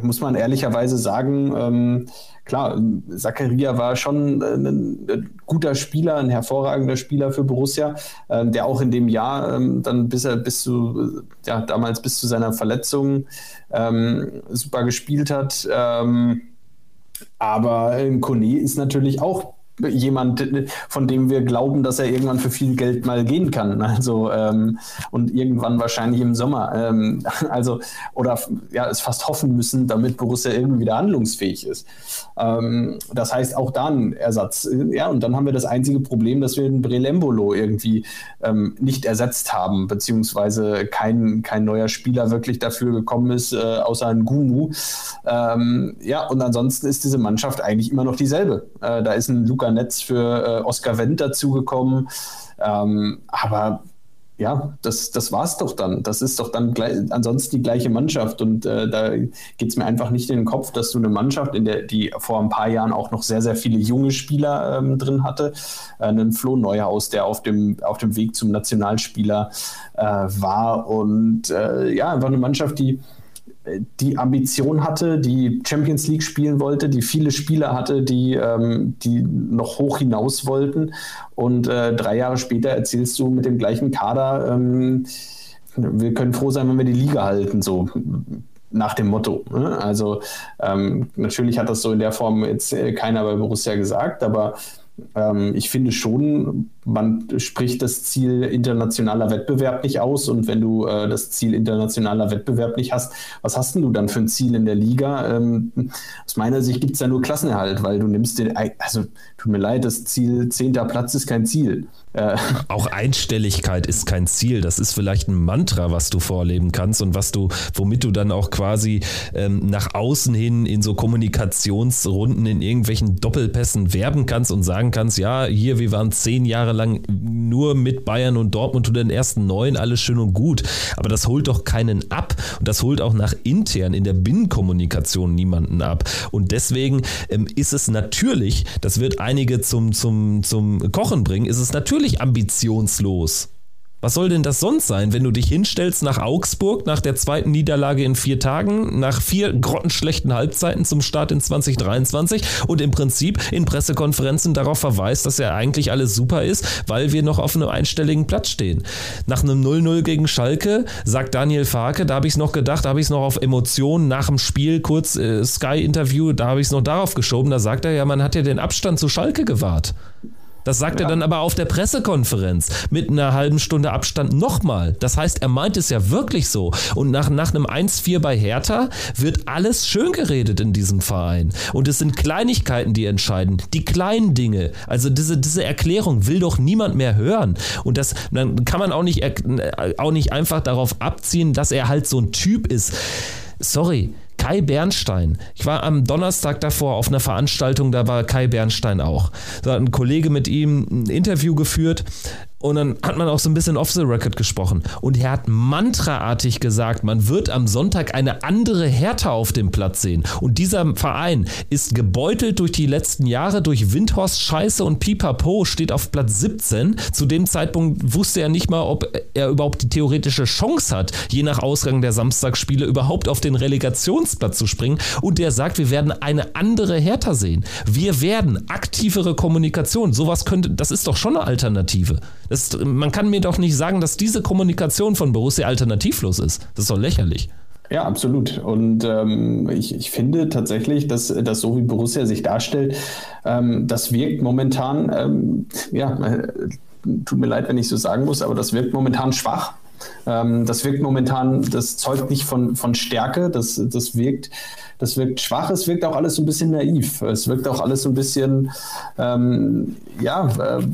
muss man ehrlicherweise sagen, ähm, klar, Zakaria war schon ein, ein, guter Spieler, ein hervorragender Spieler für Borussia, ähm, der auch in dem Jahr ähm, dann bis er bis zu, ja, damals bis zu seiner Verletzung ähm, super gespielt hat. Aber Kone ist natürlich auch jemand, von dem wir glauben, dass er irgendwann für viel Geld mal gehen kann. Also ähm, und irgendwann wahrscheinlich im Sommer. Ähm, also oder ja, es fast hoffen müssen, damit Borussia irgendwie wieder handlungsfähig ist. Ähm, das heißt auch da ein Ersatz. Ja, und dann haben wir das einzige Problem, dass wir den Brelembolo irgendwie ähm, nicht ersetzt haben, beziehungsweise kein, kein neuer Spieler wirklich dafür gekommen ist, äh, außer ein Gumu. Ähm, ja, und ansonsten ist diese Mannschaft eigentlich immer noch dieselbe. Äh, da ist ein Luca Luca Netz für äh, Oscar Wendt dazugekommen. Ähm, aber ja, das, das war es doch dann. Das ist doch dann gleich, ansonsten die gleiche Mannschaft. Und äh, da geht es mir einfach nicht in den Kopf, dass du eine Mannschaft, in der die vor ein paar Jahren auch noch sehr, sehr viele junge Spieler ähm, drin hatte, äh, einen Flo Neuhaus, der auf dem, auf dem Weg zum Nationalspieler äh, war. Und äh, ja, einfach eine Mannschaft, die die Ambition hatte, die Champions League spielen wollte, die viele Spieler hatte, die, ähm, die noch hoch hinaus wollten. Und äh, drei Jahre später erzählst du mit dem gleichen Kader, ähm, wir können froh sein, wenn wir die Liga halten, so nach dem Motto. Ne? Also ähm, natürlich hat das so in der Form jetzt äh, keiner bei Borussia gesagt, aber ähm, ich finde schon, man spricht das Ziel internationaler Wettbewerb nicht aus und wenn du äh, das Ziel internationaler Wettbewerb nicht hast, was hast denn du dann für ein Ziel in der Liga? Ähm, aus meiner Sicht gibt es da nur Klassenerhalt, weil du nimmst den, also tut mir leid, das Ziel zehnter Platz ist kein Ziel. Äh. Auch Einstelligkeit ist kein Ziel. Das ist vielleicht ein Mantra, was du vorleben kannst und was du, womit du dann auch quasi ähm, nach außen hin in so Kommunikationsrunden in irgendwelchen Doppelpässen werben kannst und sagen kannst, ja, hier, wir waren zehn Jahre lang nur mit Bayern und Dortmund und den ersten neun, alles schön und gut. Aber das holt doch keinen ab und das holt auch nach intern in der Binnenkommunikation niemanden ab. Und deswegen ähm, ist es natürlich, das wird einige zum, zum, zum Kochen bringen, ist es natürlich ambitionslos Was soll denn das sonst sein, wenn du dich hinstellst nach Augsburg, nach der zweiten Niederlage in vier Tagen, nach vier grottenschlechten Halbzeiten zum Start in 2023 und im Prinzip in Pressekonferenzen darauf verweist, dass ja eigentlich alles super ist, weil wir noch auf einem einstelligen Platz stehen. Nach einem 0-0 gegen Schalke sagt Daniel Farke, da habe ich es noch gedacht, da habe ich es noch auf Emotionen nach dem Spiel, kurz äh, Sky-Interview, da habe ich es noch darauf geschoben, da sagt er ja, man hat ja den Abstand zu Schalke gewahrt. Das sagt ja. er dann aber auf der Pressekonferenz mit einer halben Stunde Abstand nochmal. Das heißt, er meint es ja wirklich so. Und nach, nach einem 1-4 bei Hertha wird alles schön geredet in diesem Verein. Und es sind Kleinigkeiten, die entscheiden. Die kleinen Dinge. Also diese, diese Erklärung will doch niemand mehr hören. Und das dann kann man auch nicht, auch nicht einfach darauf abziehen, dass er halt so ein Typ ist. Sorry Kai Bernstein. Ich war am Donnerstag davor auf einer Veranstaltung, da war Kai Bernstein auch. Da hat ein Kollege mit ihm ein Interview geführt und dann hat man auch so ein bisschen off the record gesprochen. Und er hat mantraartig gesagt, man wird am Sonntag eine andere Härte auf dem Platz sehen. Und dieser Verein ist gebeutelt durch die letzten Jahre, durch Windhorst, Scheiße und Pipapo, steht auf Platz 17. Zu dem Zeitpunkt wusste er nicht mal, ob er überhaupt die theoretische Chance hat, je nach Ausgang der Samstagsspiele überhaupt auf den Relegationsplatz zu springen. Und der sagt, wir werden eine andere Hertha sehen. Wir werden aktivere Kommunikation. Sowas könnte, das ist doch schon eine Alternative. Man kann mir doch nicht sagen, dass diese Kommunikation von Borussia alternativlos ist. Das ist doch lächerlich. Ja, absolut. Und ähm, ich, ich finde tatsächlich, dass, dass so wie Borussia sich darstellt, ähm, das wirkt momentan, ähm, ja, äh, tut mir leid, wenn ich so sagen muss, aber das wirkt momentan schwach. Ähm, das wirkt momentan, das zeugt nicht von, von Stärke, das, das, wirkt, das wirkt schwach, es wirkt auch alles so ein bisschen naiv, es wirkt auch alles so ein bisschen, ähm, ja, äh,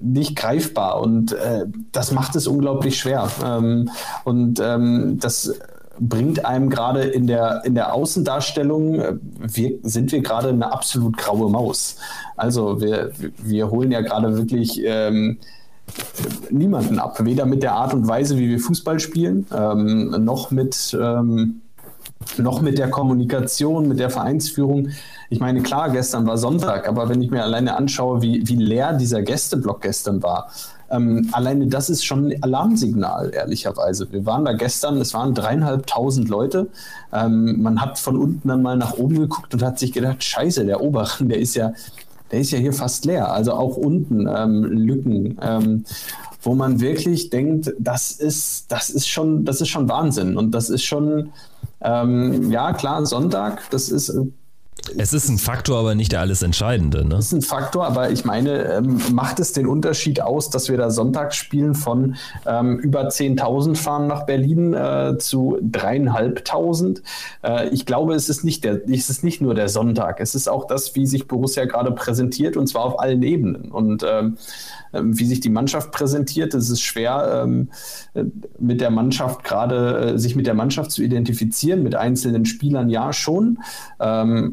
nicht greifbar und äh, das macht es unglaublich schwer. Ähm, und ähm, das bringt einem gerade in der, in der Außendarstellung, äh, wir, sind wir gerade eine absolut graue Maus. Also wir, wir holen ja gerade wirklich ähm, niemanden ab. Weder mit der Art und Weise, wie wir Fußball spielen, ähm, noch mit ähm, noch mit der Kommunikation, mit der Vereinsführung. Ich meine, klar, gestern war Sonntag, aber wenn ich mir alleine anschaue, wie, wie leer dieser Gästeblock gestern war, ähm, alleine das ist schon ein Alarmsignal, ehrlicherweise. Wir waren da gestern, es waren dreieinhalbtausend Leute. Ähm, man hat von unten dann mal nach oben geguckt und hat sich gedacht, scheiße, der Oberen, der ist ja, der ist ja hier fast leer. Also auch unten ähm, Lücken, ähm, wo man wirklich denkt, das ist, das ist schon, das ist schon Wahnsinn. Und das ist schon, ähm, ja klar, Sonntag, das ist es ist ein Faktor, aber nicht der alles Entscheidende. Ne? Es ist ein Faktor, aber ich meine, ähm, macht es den Unterschied aus, dass wir da Sonntags spielen von ähm, über 10.000 fahren nach Berlin äh, zu dreieinhalbtausend? Äh, ich glaube, es ist, nicht der, es ist nicht nur der Sonntag. Es ist auch das, wie sich Borussia gerade präsentiert und zwar auf allen Ebenen. Und ähm, ähm, wie sich die Mannschaft präsentiert. Es ist schwer, ähm, äh, mit der Mannschaft gerade, äh, sich mit der Mannschaft zu identifizieren, mit einzelnen Spielern ja schon.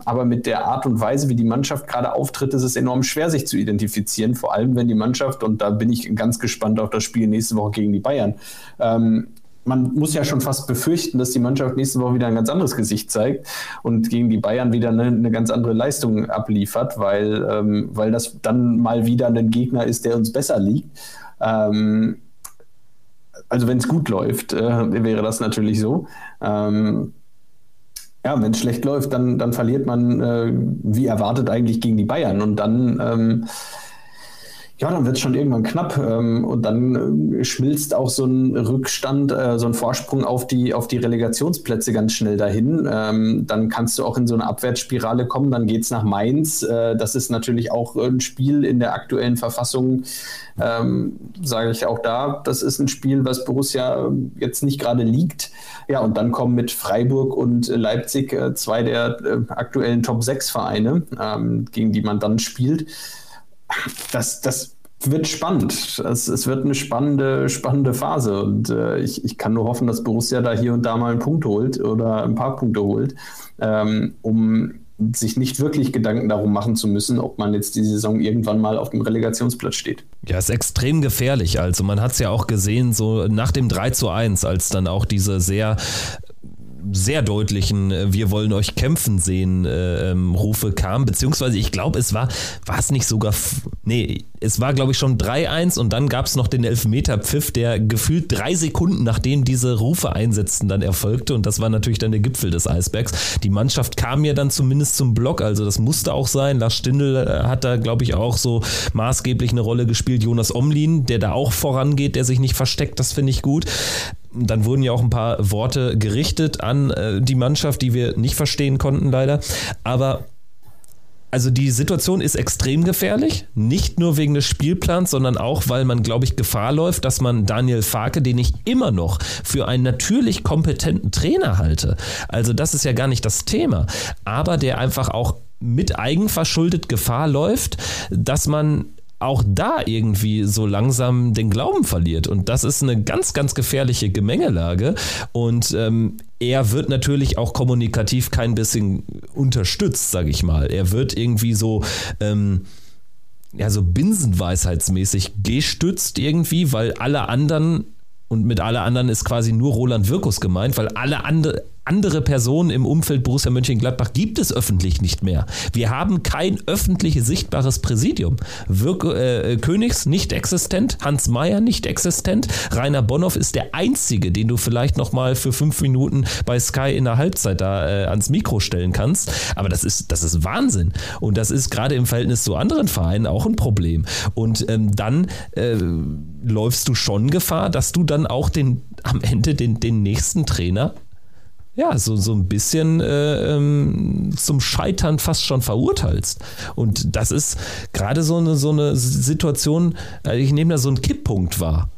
Ähm, aber mit der Art und Weise, wie die Mannschaft gerade auftritt, ist es enorm schwer, sich zu identifizieren. Vor allem, wenn die Mannschaft, und da bin ich ganz gespannt auf das Spiel nächste Woche gegen die Bayern, man muss ja schon fast befürchten, dass die Mannschaft nächste Woche wieder ein ganz anderes Gesicht zeigt und gegen die Bayern wieder eine, eine ganz andere Leistung abliefert, weil, ähm, weil das dann mal wieder ein Gegner ist, der uns besser liegt. Ähm, also wenn es gut läuft, äh, wäre das natürlich so. Ähm, ja, wenn es schlecht läuft, dann, dann verliert man äh, wie erwartet eigentlich gegen die Bayern. Und dann ähm, ja, dann wird es schon irgendwann knapp ähm, und dann äh, schmilzt auch so ein Rückstand, äh, so ein Vorsprung auf die, auf die Relegationsplätze ganz schnell dahin. Ähm, dann kannst du auch in so eine Abwärtsspirale kommen, dann geht es nach Mainz. Äh, das ist natürlich auch ein Spiel in der aktuellen Verfassung, ähm, sage ich auch da. Das ist ein Spiel, was Borussia jetzt nicht gerade liegt. Ja, und dann kommen mit Freiburg und Leipzig äh, zwei der äh, aktuellen Top-6-Vereine, ähm, gegen die man dann spielt das, das wird spannend. Es, es wird eine spannende, spannende Phase. Und äh, ich, ich kann nur hoffen, dass Borussia da hier und da mal einen Punkt holt oder ein paar Punkte holt, ähm, um sich nicht wirklich Gedanken darum machen zu müssen, ob man jetzt die Saison irgendwann mal auf dem Relegationsplatz steht. Ja, ist extrem gefährlich. Also man hat es ja auch gesehen, so nach dem 3 zu 1, als dann auch diese sehr sehr deutlichen äh, Wir wollen euch kämpfen sehen äh, ähm, Rufe kamen, beziehungsweise ich glaube, es war, war es nicht sogar, nee, es war glaube ich schon 3-1 und dann gab es noch den Elfmeter-Pfiff, der gefühlt drei Sekunden nachdem diese Rufe einsetzten dann erfolgte und das war natürlich dann der Gipfel des Eisbergs. Die Mannschaft kam ja dann zumindest zum Block, also das musste auch sein. Lars Stindl äh, hat da glaube ich auch so maßgeblich eine Rolle gespielt. Jonas Omlin, der da auch vorangeht, der sich nicht versteckt, das finde ich gut dann wurden ja auch ein paar Worte gerichtet an äh, die Mannschaft, die wir nicht verstehen konnten, leider. Aber also die Situation ist extrem gefährlich, nicht nur wegen des Spielplans, sondern auch, weil man, glaube ich, Gefahr läuft, dass man Daniel Farke, den ich immer noch für einen natürlich kompetenten Trainer halte, also das ist ja gar nicht das Thema, aber der einfach auch mit eigenverschuldet Gefahr läuft, dass man auch da irgendwie so langsam den Glauben verliert. Und das ist eine ganz, ganz gefährliche Gemengelage. Und ähm, er wird natürlich auch kommunikativ kein bisschen unterstützt, sage ich mal. Er wird irgendwie so. Ähm, ja, so binsenweisheitsmäßig gestützt irgendwie, weil alle anderen und mit alle anderen ist quasi nur Roland Wirkus gemeint, weil alle andere, andere Personen im Umfeld Borussia Mönchengladbach gibt es öffentlich nicht mehr. Wir haben kein öffentlich sichtbares Präsidium. Wirk äh, Königs nicht existent, Hans Meyer nicht existent, Rainer Bonhoff ist der einzige, den du vielleicht noch mal für fünf Minuten bei Sky in der Halbzeit da äh, ans Mikro stellen kannst. Aber das ist, das ist Wahnsinn. Und das ist gerade im Verhältnis zu anderen Vereinen auch ein Problem. Und ähm, dann äh, läufst du schon Gefahr, dass du dann auch den am Ende den, den nächsten Trainer ja, so, so ein bisschen äh, ähm, zum Scheitern fast schon verurteilst. Und das ist gerade so eine, so eine Situation, äh, ich nehme da so einen Kipppunkt wahr.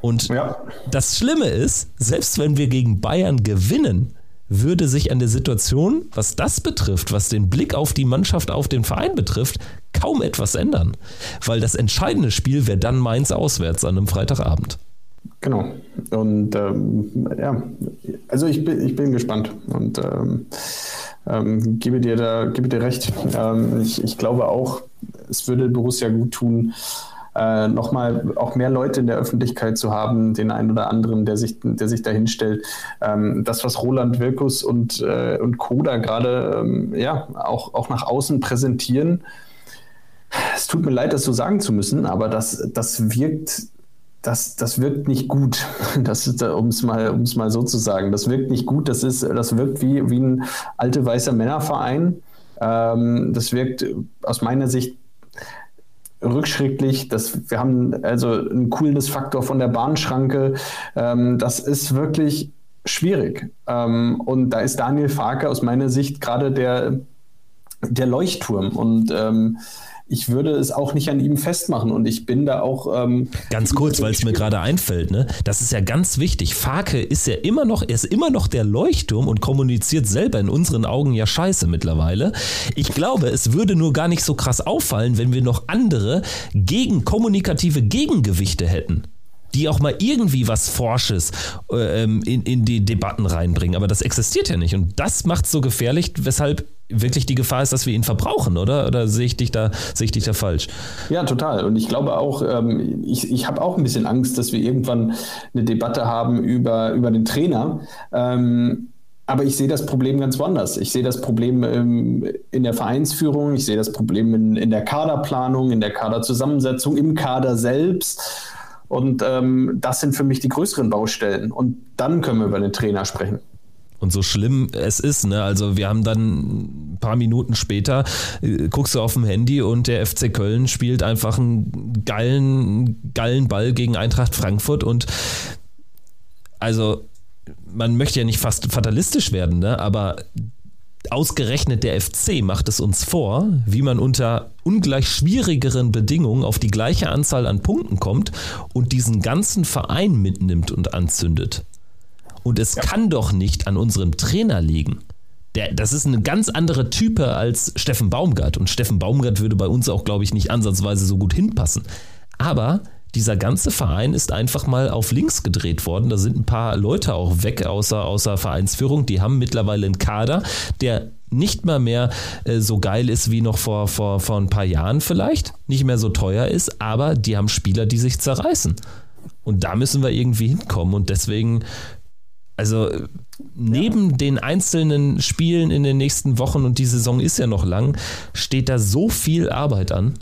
Und ja. das Schlimme ist, selbst wenn wir gegen Bayern gewinnen, würde sich an der Situation, was das betrifft, was den Blick auf die Mannschaft, auf den Verein betrifft, kaum etwas ändern. Weil das entscheidende Spiel wäre dann Mainz auswärts an einem Freitagabend. Genau. Und ähm, ja, also ich bin, ich bin gespannt und ähm, ähm, gebe dir da, gebe dir recht. Ähm, ich, ich glaube auch, es würde Borussia gut tun, äh, nochmal auch mehr Leute in der Öffentlichkeit zu haben, den einen oder anderen, der sich, der sich da hinstellt. Ähm, das, was Roland Wirkus und, äh, und Koda gerade ähm, ja, auch, auch nach außen präsentieren, es tut mir leid, das so sagen zu müssen, aber das, das wirkt das, das wirkt nicht gut. um es mal, um's mal so zu sagen. Das wirkt nicht gut. Das, ist, das wirkt wie, wie ein alte weißer Männerverein. Ähm, das wirkt aus meiner Sicht rückschrittlich. Das, wir haben also einen Coolness-Faktor von der Bahnschranke. Ähm, das ist wirklich schwierig. Ähm, und da ist Daniel Farke aus meiner Sicht gerade der, der Leuchtturm. Und ähm, ich würde es auch nicht an ihm festmachen und ich bin da auch. Ähm, ganz kurz, weil es mir gerade einfällt, ne? Das ist ja ganz wichtig. Farke ist ja immer noch, er ist immer noch der Leuchtturm und kommuniziert selber in unseren Augen ja scheiße mittlerweile. Ich glaube, es würde nur gar nicht so krass auffallen, wenn wir noch andere gegen kommunikative Gegengewichte hätten die auch mal irgendwie was Forsches äh, ähm, in, in die Debatten reinbringen. Aber das existiert ja nicht. Und das macht es so gefährlich, weshalb wirklich die Gefahr ist, dass wir ihn verbrauchen, oder? Oder sehe ich dich da, sehe ich dich da falsch? Ja, total. Und ich glaube auch, ähm, ich, ich habe auch ein bisschen Angst, dass wir irgendwann eine Debatte haben über, über den Trainer. Ähm, aber ich sehe das Problem ganz woanders. Ich sehe das Problem ähm, in der Vereinsführung, ich sehe das Problem in, in der Kaderplanung, in der Kaderzusammensetzung, im Kader selbst. Und ähm, das sind für mich die größeren Baustellen. Und dann können wir über den Trainer sprechen. Und so schlimm es ist, ne? Also wir haben dann ein paar Minuten später, äh, guckst du auf dem Handy und der FC Köln spielt einfach einen geilen, geilen Ball gegen Eintracht Frankfurt und also man möchte ja nicht fast fatalistisch werden, ne? aber ausgerechnet der FC macht es uns vor, wie man unter ungleich schwierigeren Bedingungen auf die gleiche Anzahl an Punkten kommt und diesen ganzen Verein mitnimmt und anzündet. Und es ja. kann doch nicht an unserem Trainer liegen. Der, das ist eine ganz andere Type als Steffen Baumgart. Und Steffen Baumgart würde bei uns auch, glaube ich, nicht ansatzweise so gut hinpassen. Aber dieser ganze Verein ist einfach mal auf links gedreht worden. Da sind ein paar Leute auch weg außer, außer Vereinsführung. Die haben mittlerweile einen Kader, der nicht mal mehr äh, so geil ist wie noch vor, vor, vor ein paar Jahren vielleicht, nicht mehr so teuer ist, aber die haben Spieler, die sich zerreißen. Und da müssen wir irgendwie hinkommen. Und deswegen Also neben ja. den einzelnen Spielen in den nächsten Wochen und die Saison ist ja noch lang, steht da so viel Arbeit an.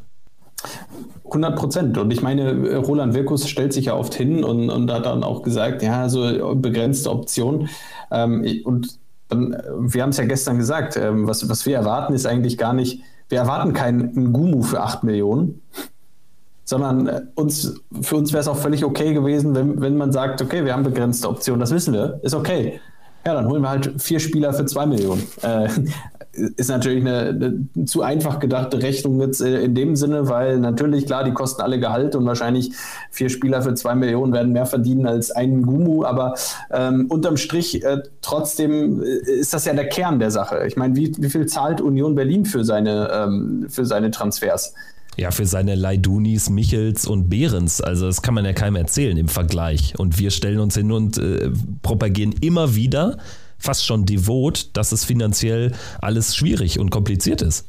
100 Prozent. Und ich meine, Roland Wirkus stellt sich ja oft hin und, und hat dann auch gesagt, ja, so begrenzte Option. Ähm, und dann, wir haben es ja gestern gesagt, ähm, was, was wir erwarten, ist eigentlich gar nicht, wir erwarten keinen Gumu für 8 Millionen, sondern äh, uns, für uns wäre es auch völlig okay gewesen, wenn, wenn man sagt, okay, wir haben begrenzte Optionen, das wissen wir, ist okay. Ja, dann holen wir halt vier Spieler für zwei Millionen. Äh, ist natürlich eine, eine, zu einfach gedachte Rechnung jetzt äh, in dem Sinne, weil natürlich, klar, die kosten alle Gehalt und wahrscheinlich vier Spieler für zwei Millionen werden mehr verdienen als ein Gumu, aber ähm, unterm Strich äh, trotzdem äh, ist das ja der Kern der Sache. Ich meine, wie, wie viel zahlt Union Berlin für seine, ähm, für seine Transfers? Ja, für seine Leidunis, Michels und Behrens. Also das kann man ja keinem erzählen im Vergleich. Und wir stellen uns hin und äh, propagieren immer wieder, fast schon devot, dass es finanziell alles schwierig und kompliziert ist.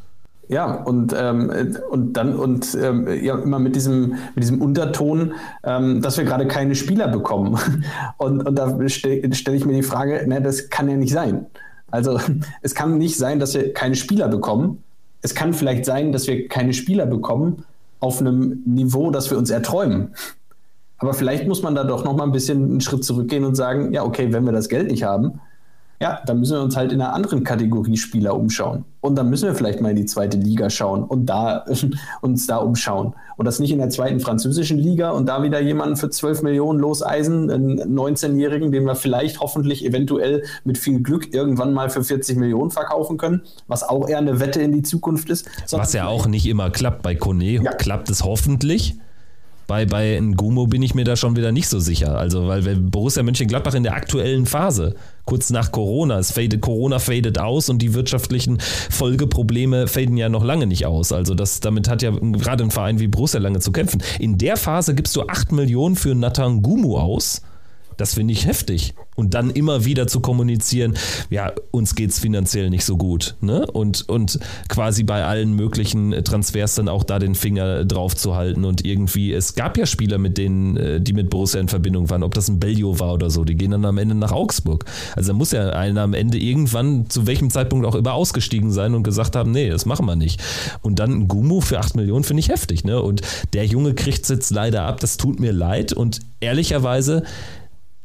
Ja, und, ähm, und dann und ähm, ja, immer mit diesem, mit diesem Unterton, ähm, dass wir gerade keine Spieler bekommen. Und, und da stelle stell ich mir die Frage, ne, das kann ja nicht sein. Also es kann nicht sein, dass wir keine Spieler bekommen. Es kann vielleicht sein, dass wir keine Spieler bekommen auf einem Niveau, das wir uns erträumen. Aber vielleicht muss man da doch noch mal ein bisschen einen Schritt zurückgehen und sagen, ja, okay, wenn wir das Geld nicht haben, ja, dann müssen wir uns halt in einer anderen Kategorie Spieler umschauen. Und dann müssen wir vielleicht mal in die zweite Liga schauen und da uns da umschauen. Und das nicht in der zweiten französischen Liga und da wieder jemanden für 12 Millionen loseisen, einen 19-Jährigen, den wir vielleicht hoffentlich eventuell mit viel Glück irgendwann mal für 40 Millionen verkaufen können, was auch eher eine Wette in die Zukunft ist. Was ja auch nicht immer klappt bei Kone, ja. klappt es hoffentlich. Bei, bei Ngumo bin ich mir da schon wieder nicht so sicher. Also, weil Borussia Mönchengladbach in der aktuellen Phase, kurz nach Corona, es fadet, Corona fadet aus und die wirtschaftlichen Folgeprobleme faden ja noch lange nicht aus. Also, das, damit hat ja gerade ein Verein wie Borussia lange zu kämpfen. In der Phase gibst du 8 Millionen für Nathan Gumu aus das finde ich heftig. Und dann immer wieder zu kommunizieren, ja, uns geht es finanziell nicht so gut. Ne? Und, und quasi bei allen möglichen Transfers dann auch da den Finger drauf zu halten. Und irgendwie, es gab ja Spieler, mit denen, äh, die mit Borussia in Verbindung waren, ob das ein Bellio war oder so, die gehen dann am Ende nach Augsburg. Also da muss ja einer am Ende irgendwann, zu welchem Zeitpunkt auch immer, ausgestiegen sein und gesagt haben, nee, das machen wir nicht. Und dann ein Gumu für 8 Millionen finde ich heftig. Ne? Und der Junge kriegt es jetzt leider ab, das tut mir leid. Und ehrlicherweise,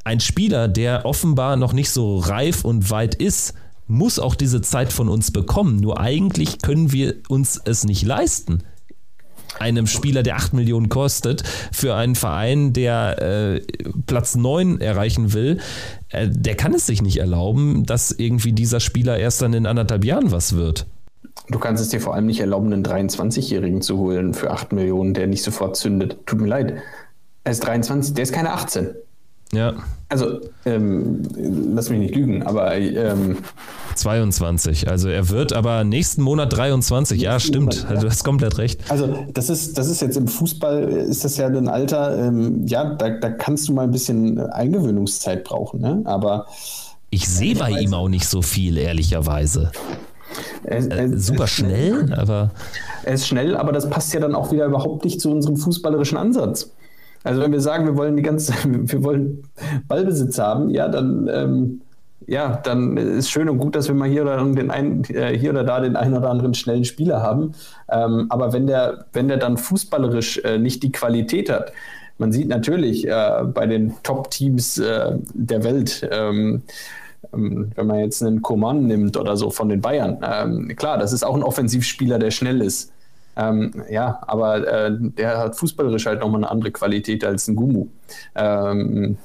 ein Spieler, der offenbar noch nicht so reif und weit ist, muss auch diese Zeit von uns bekommen. Nur eigentlich können wir uns es nicht leisten. Einem Spieler, der 8 Millionen kostet, für einen Verein, der äh, Platz 9 erreichen will, äh, der kann es sich nicht erlauben, dass irgendwie dieser Spieler erst dann in anderthalb Jahren was wird. Du kannst es dir vor allem nicht erlauben, einen 23-Jährigen zu holen für 8 Millionen, der nicht sofort zündet. Tut mir leid. Er ist 23, der ist keine 18. Ja. Also, ähm, lass mich nicht lügen, aber. Ähm, 22. Also, er wird aber nächsten Monat 23. Ja, stimmt. Monat, ja. Also, du hast komplett recht. Also, das ist, das ist jetzt im Fußball, ist das ja ein Alter, ähm, ja, da, da kannst du mal ein bisschen Eingewöhnungszeit brauchen, ne? Aber. Ich sehe bei ihm auch nicht so viel, ehrlicherweise. Er, er, äh, super schnell, schnell, aber. Er ist schnell, aber das passt ja dann auch wieder überhaupt nicht zu unserem fußballerischen Ansatz. Also wenn wir sagen, wir wollen die ganze, wir wollen Ballbesitz haben, ja, dann ähm, ja, dann ist schön und gut, dass wir mal hier oder, den einen, äh, hier oder da den einen oder anderen schnellen Spieler haben. Ähm, aber wenn der, wenn der dann fußballerisch äh, nicht die Qualität hat, man sieht natürlich äh, bei den Top-Teams äh, der Welt, ähm, ähm, wenn man jetzt einen Coman nimmt oder so von den Bayern, ähm, klar, das ist auch ein Offensivspieler, der schnell ist. Ähm, ja, aber äh, der hat fußballerisch halt nochmal eine andere Qualität als ein Gumu. Ähm,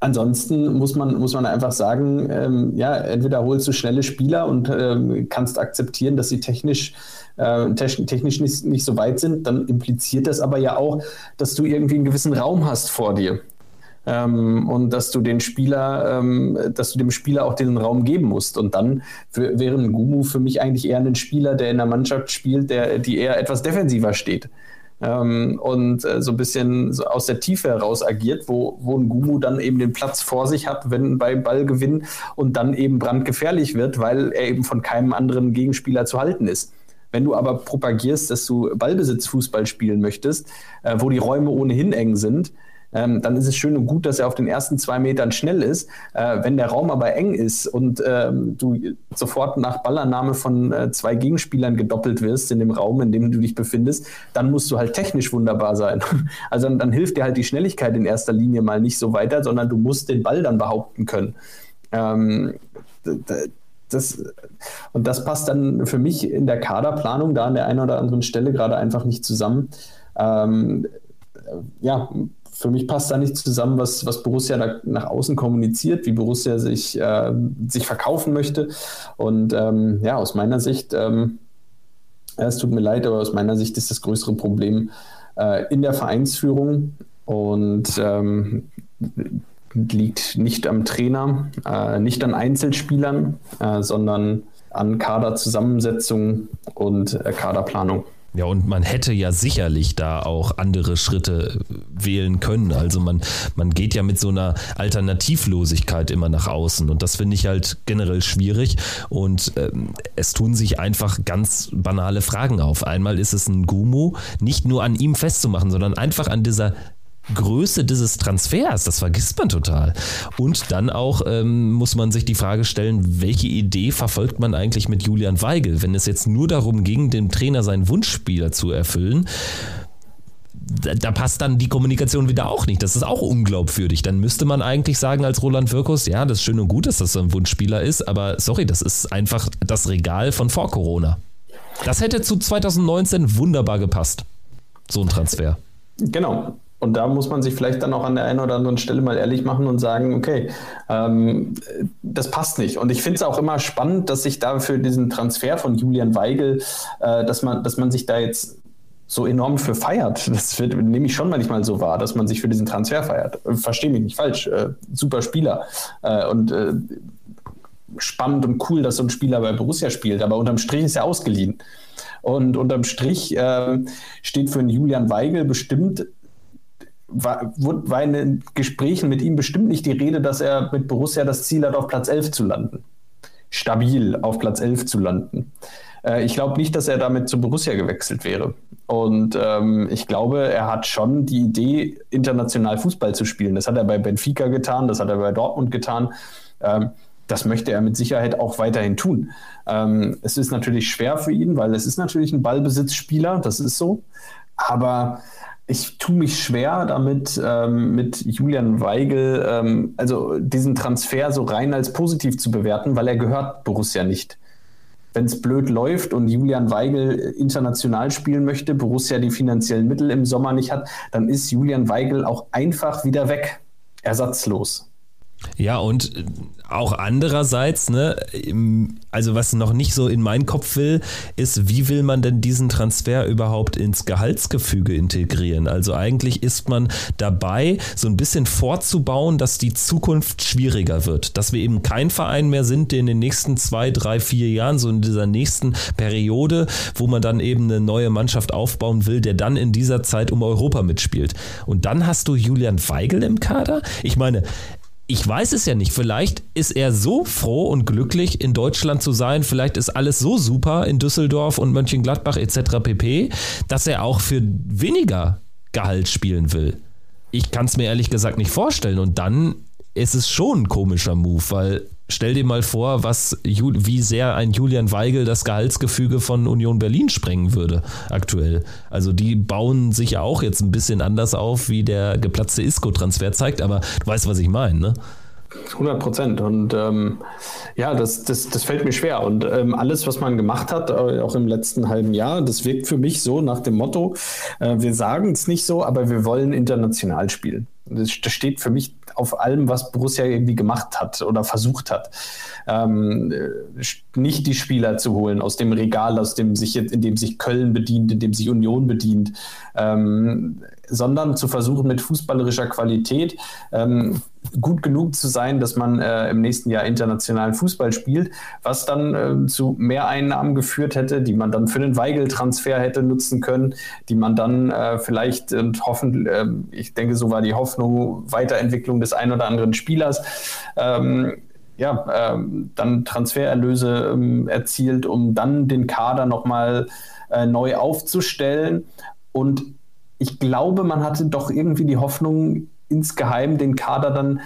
ansonsten muss man, muss man einfach sagen, ähm, ja, entweder holst du schnelle Spieler und ähm, kannst akzeptieren, dass sie technisch, äh, technisch nicht, nicht so weit sind, dann impliziert das aber ja auch, dass du irgendwie einen gewissen Raum hast vor dir ähm, und dass du den Spieler, ähm, dass du dem Spieler auch den Raum geben musst. Und dann wäre ein Gumu für mich eigentlich eher ein Spieler, der in der Mannschaft spielt, der, die eher etwas defensiver steht. Ähm, und äh, so ein bisschen so aus der Tiefe heraus agiert, wo, wo ein Gumu dann eben den Platz vor sich hat, wenn bei Ballgewinn und dann eben brandgefährlich wird, weil er eben von keinem anderen Gegenspieler zu halten ist. Wenn du aber propagierst, dass du Ballbesitzfußball spielen möchtest, äh, wo die Räume ohnehin eng sind, ähm, dann ist es schön und gut, dass er auf den ersten zwei Metern schnell ist. Äh, wenn der Raum aber eng ist und ähm, du sofort nach Ballannahme von äh, zwei Gegenspielern gedoppelt wirst in dem Raum, in dem du dich befindest, dann musst du halt technisch wunderbar sein. Also dann, dann hilft dir halt die Schnelligkeit in erster Linie mal nicht so weiter, sondern du musst den Ball dann behaupten können. Ähm, das, und das passt dann für mich in der Kaderplanung da an der einen oder anderen Stelle gerade einfach nicht zusammen. Ähm, ja, für mich passt da nicht zusammen, was, was Borussia da nach außen kommuniziert, wie Borussia sich, äh, sich verkaufen möchte. Und ähm, ja, aus meiner Sicht, ähm, es tut mir leid, aber aus meiner Sicht ist das größere Problem äh, in der Vereinsführung und ähm, liegt nicht am Trainer, äh, nicht an Einzelspielern, äh, sondern an Kaderzusammensetzung und äh, Kaderplanung. Ja, und man hätte ja sicherlich da auch andere Schritte wählen können. Also man, man geht ja mit so einer Alternativlosigkeit immer nach außen. Und das finde ich halt generell schwierig. Und ähm, es tun sich einfach ganz banale Fragen auf. Einmal ist es ein Gumo, nicht nur an ihm festzumachen, sondern einfach an dieser Größe dieses Transfers, das vergisst man total. Und dann auch ähm, muss man sich die Frage stellen, welche Idee verfolgt man eigentlich mit Julian Weigel, wenn es jetzt nur darum ging, dem Trainer seinen Wunschspieler zu erfüllen da, passt dann die Kommunikation wieder auch nicht. Das ist auch unglaubwürdig. Dann müsste man eigentlich sagen als Roland Wirkus, ja, das ist schön und gut, dass das so ein Wunschspieler ist, aber sorry, das ist einfach das Regal von vor Corona. Das hätte zu 2019 wunderbar gepasst. So ein Transfer. Genau. Und da muss man sich vielleicht dann auch an der einen oder anderen Stelle mal ehrlich machen und sagen, okay, ähm, das passt nicht. Und ich finde es auch immer spannend, dass sich da für diesen Transfer von Julian Weigel, äh, dass man, dass man sich da jetzt so enorm für feiert. Das wird, nehme ich schon manchmal so wahr, dass man sich für diesen Transfer feiert. Verstehe mich nicht falsch. Äh, super Spieler. Äh, und äh, spannend und cool, dass so ein Spieler bei Borussia spielt. Aber unterm Strich ist er ausgeliehen. Und unterm Strich äh, steht für einen Julian Weigel bestimmt war, war in den Gesprächen mit ihm bestimmt nicht die Rede, dass er mit Borussia das Ziel hat, auf Platz 11 zu landen. Stabil auf Platz 11 zu landen. Äh, ich glaube nicht, dass er damit zu Borussia gewechselt wäre. Und ähm, ich glaube, er hat schon die Idee, international Fußball zu spielen. Das hat er bei Benfica getan, das hat er bei Dortmund getan. Ähm, das möchte er mit Sicherheit auch weiterhin tun. Ähm, es ist natürlich schwer für ihn, weil es ist natürlich ein Ballbesitzspieler, das ist so. Aber ich tue mich schwer damit, ähm, mit Julian Weigel, ähm, also diesen Transfer so rein als positiv zu bewerten, weil er gehört Borussia nicht. Wenn es blöd läuft und Julian Weigel international spielen möchte, Borussia die finanziellen Mittel im Sommer nicht hat, dann ist Julian Weigel auch einfach wieder weg, ersatzlos. Ja, und äh, auch andererseits, ne, also was noch nicht so in meinen Kopf will, ist, wie will man denn diesen Transfer überhaupt ins Gehaltsgefüge integrieren? Also eigentlich ist man dabei, so ein bisschen vorzubauen, dass die Zukunft schwieriger wird. Dass wir eben kein Verein mehr sind, der in den nächsten zwei, drei, vier Jahren, so in dieser nächsten Periode, wo man dann eben eine neue Mannschaft aufbauen will, der dann in dieser Zeit um Europa mitspielt. Und dann hast du Julian Weigel im Kader? Ich meine, ich weiß es ja nicht. Vielleicht ist er so froh und glücklich, in Deutschland zu sein. Vielleicht ist alles so super in Düsseldorf und Mönchengladbach etc. pp., dass er auch für weniger Gehalt spielen will. Ich kann es mir ehrlich gesagt nicht vorstellen. Und dann ist es schon ein komischer Move, weil stell dir mal vor, was, wie sehr ein Julian Weigel das Gehaltsgefüge von Union Berlin sprengen würde aktuell. Also die bauen sich ja auch jetzt ein bisschen anders auf, wie der geplatzte Isco-Transfer zeigt, aber du weißt, was ich meine, ne? 100 Prozent. Und ähm, ja, das, das, das fällt mir schwer. Und ähm, alles, was man gemacht hat, äh, auch im letzten halben Jahr, das wirkt für mich so nach dem Motto, äh, wir sagen es nicht so, aber wir wollen international spielen. Das, das steht für mich auf allem, was Borussia irgendwie gemacht hat oder versucht hat. Ähm, nicht die Spieler zu holen aus dem Regal, aus dem sich jetzt, in dem sich Köln bedient, in dem sich Union bedient, ähm, sondern zu versuchen mit fußballerischer Qualität ähm, gut genug zu sein, dass man äh, im nächsten Jahr internationalen Fußball spielt, was dann äh, zu Mehreinnahmen geführt hätte, die man dann für den Weigel-Transfer hätte nutzen können, die man dann äh, vielleicht und hoffen, äh, ich denke, so war die Hoffnung, Weiterentwicklung des ein oder anderen Spielers. Ähm, ja, ähm, dann Transfererlöse ähm, erzielt, um dann den Kader nochmal äh, neu aufzustellen. Und ich glaube, man hatte doch irgendwie die Hoffnung, insgeheim den Kader dann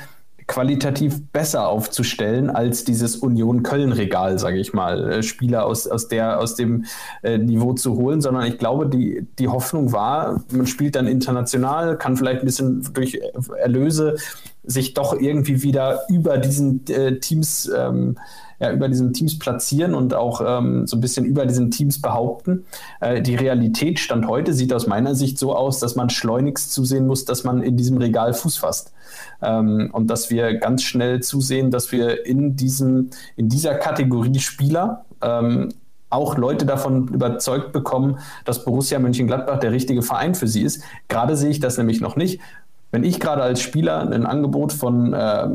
qualitativ besser aufzustellen als dieses Union Köln-Regal, sage ich mal, äh, Spieler aus, aus, der, aus dem äh, Niveau zu holen, sondern ich glaube, die, die Hoffnung war, man spielt dann international, kann vielleicht ein bisschen durch Erlöse sich doch irgendwie wieder über diesen äh, Teams ähm, ja, über diesen Teams platzieren und auch ähm, so ein bisschen über diesen Teams behaupten. Äh, die Realität Stand heute sieht aus meiner Sicht so aus, dass man schleunigst zusehen muss, dass man in diesem Regal Fuß fasst. Ähm, und dass wir ganz schnell zusehen, dass wir in, diesem, in dieser Kategorie Spieler ähm, auch Leute davon überzeugt bekommen, dass Borussia Mönchengladbach der richtige Verein für sie ist. Gerade sehe ich das nämlich noch nicht. Wenn ich gerade als Spieler ein Angebot von äh,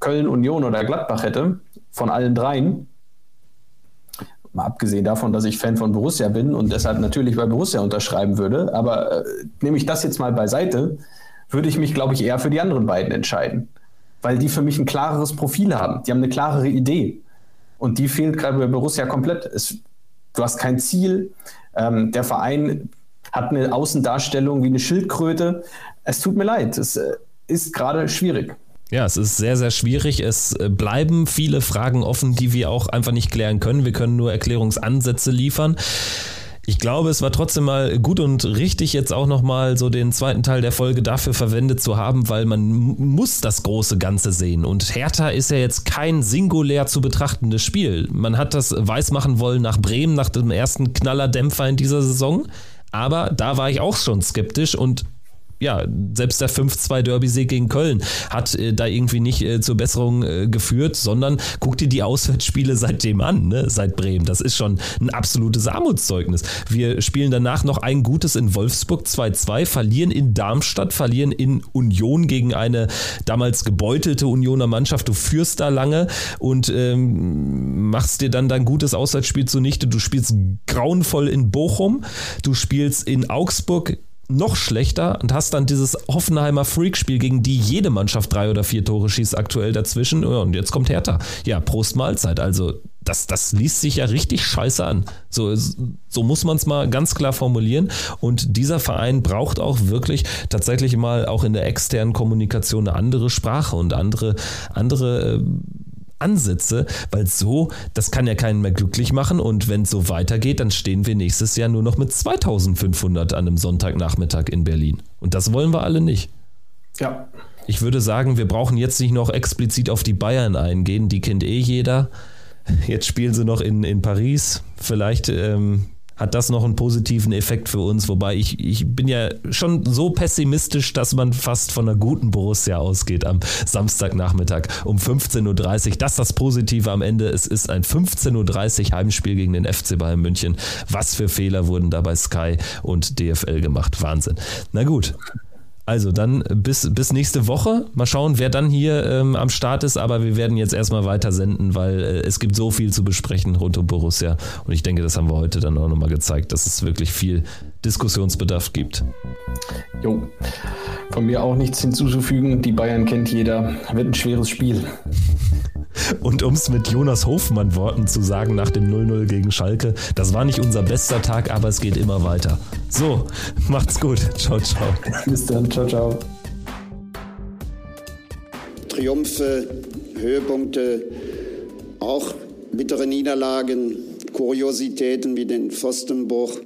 Köln, Union oder Gladbach hätte, von allen dreien, mal abgesehen davon, dass ich Fan von Borussia bin und deshalb natürlich bei Borussia unterschreiben würde, aber äh, nehme ich das jetzt mal beiseite, würde ich mich, glaube ich, eher für die anderen beiden entscheiden, weil die für mich ein klareres Profil haben. Die haben eine klarere Idee. Und die fehlt gerade bei Borussia komplett. Es, du hast kein Ziel. Ähm, der Verein hat eine Außendarstellung wie eine Schildkröte. Es tut mir leid. Es äh, ist gerade schwierig. Ja, es ist sehr, sehr schwierig. Es äh, bleiben viele Fragen offen, die wir auch einfach nicht klären können. Wir können nur Erklärungsansätze liefern. Ich glaube, es war trotzdem mal gut und richtig, jetzt auch nochmal so den zweiten Teil der Folge dafür verwendet zu haben, weil man muss das große Ganze sehen. Und Hertha ist ja jetzt kein singulär zu betrachtendes Spiel. Man hat das weismachen wollen nach Bremen, nach dem ersten Knallerdämpfer in dieser Saison. Aber da war ich auch schon skeptisch und ja, selbst der 5-2 Derby-Sieg gegen Köln hat äh, da irgendwie nicht äh, zur Besserung äh, geführt, sondern guck dir die Auswärtsspiele seitdem an, ne? seit Bremen. Das ist schon ein absolutes Armutszeugnis. Wir spielen danach noch ein gutes in Wolfsburg 2-2, verlieren in Darmstadt, verlieren in Union gegen eine damals gebeutelte Unioner Mannschaft. Du führst da lange und ähm, machst dir dann dein gutes Auswärtsspiel zunichte. Du spielst grauenvoll in Bochum, du spielst in Augsburg noch schlechter und hast dann dieses Hoffenheimer Freak-Spiel, gegen die jede Mannschaft drei oder vier Tore schießt aktuell dazwischen. und jetzt kommt Hertha. Ja, Prost Mahlzeit. Also das, das liest sich ja richtig scheiße an. So, so muss man es mal ganz klar formulieren. Und dieser Verein braucht auch wirklich tatsächlich mal auch in der externen Kommunikation eine andere Sprache und andere, andere äh, Ansätze, weil so, das kann ja keinen mehr glücklich machen und wenn es so weitergeht, dann stehen wir nächstes Jahr nur noch mit 2500 an einem Sonntagnachmittag in Berlin. Und das wollen wir alle nicht. Ja. Ich würde sagen, wir brauchen jetzt nicht noch explizit auf die Bayern eingehen, die kennt eh jeder. Jetzt spielen sie noch in, in Paris. Vielleicht ähm, hat das noch einen positiven Effekt für uns. Wobei ich, ich bin ja schon so pessimistisch, dass man fast von einer guten Borussia ausgeht am Samstagnachmittag um 15.30 Uhr. Das ist das Positive am Ende. Es ist ein 15.30 Uhr Heimspiel gegen den FC Bayern München. Was für Fehler wurden da bei Sky und DFL gemacht? Wahnsinn. Na gut. Also dann bis, bis nächste Woche. Mal schauen, wer dann hier ähm, am Start ist. Aber wir werden jetzt erstmal weiter senden, weil äh, es gibt so viel zu besprechen rund um Borussia. Und ich denke, das haben wir heute dann auch nochmal gezeigt, dass es wirklich viel Diskussionsbedarf gibt. Jo, von mir auch nichts hinzuzufügen. Die Bayern kennt jeder. Wird ein schweres Spiel. Und um es mit Jonas Hofmann Worten zu sagen nach dem 0-0 gegen Schalke, das war nicht unser bester Tag, aber es geht immer weiter. So, macht's gut. Ciao, ciao. Bis dann. Ciao, ciao. Triumphe, Höhepunkte, auch bittere Niederlagen, Kuriositäten wie den Pfostenbruch.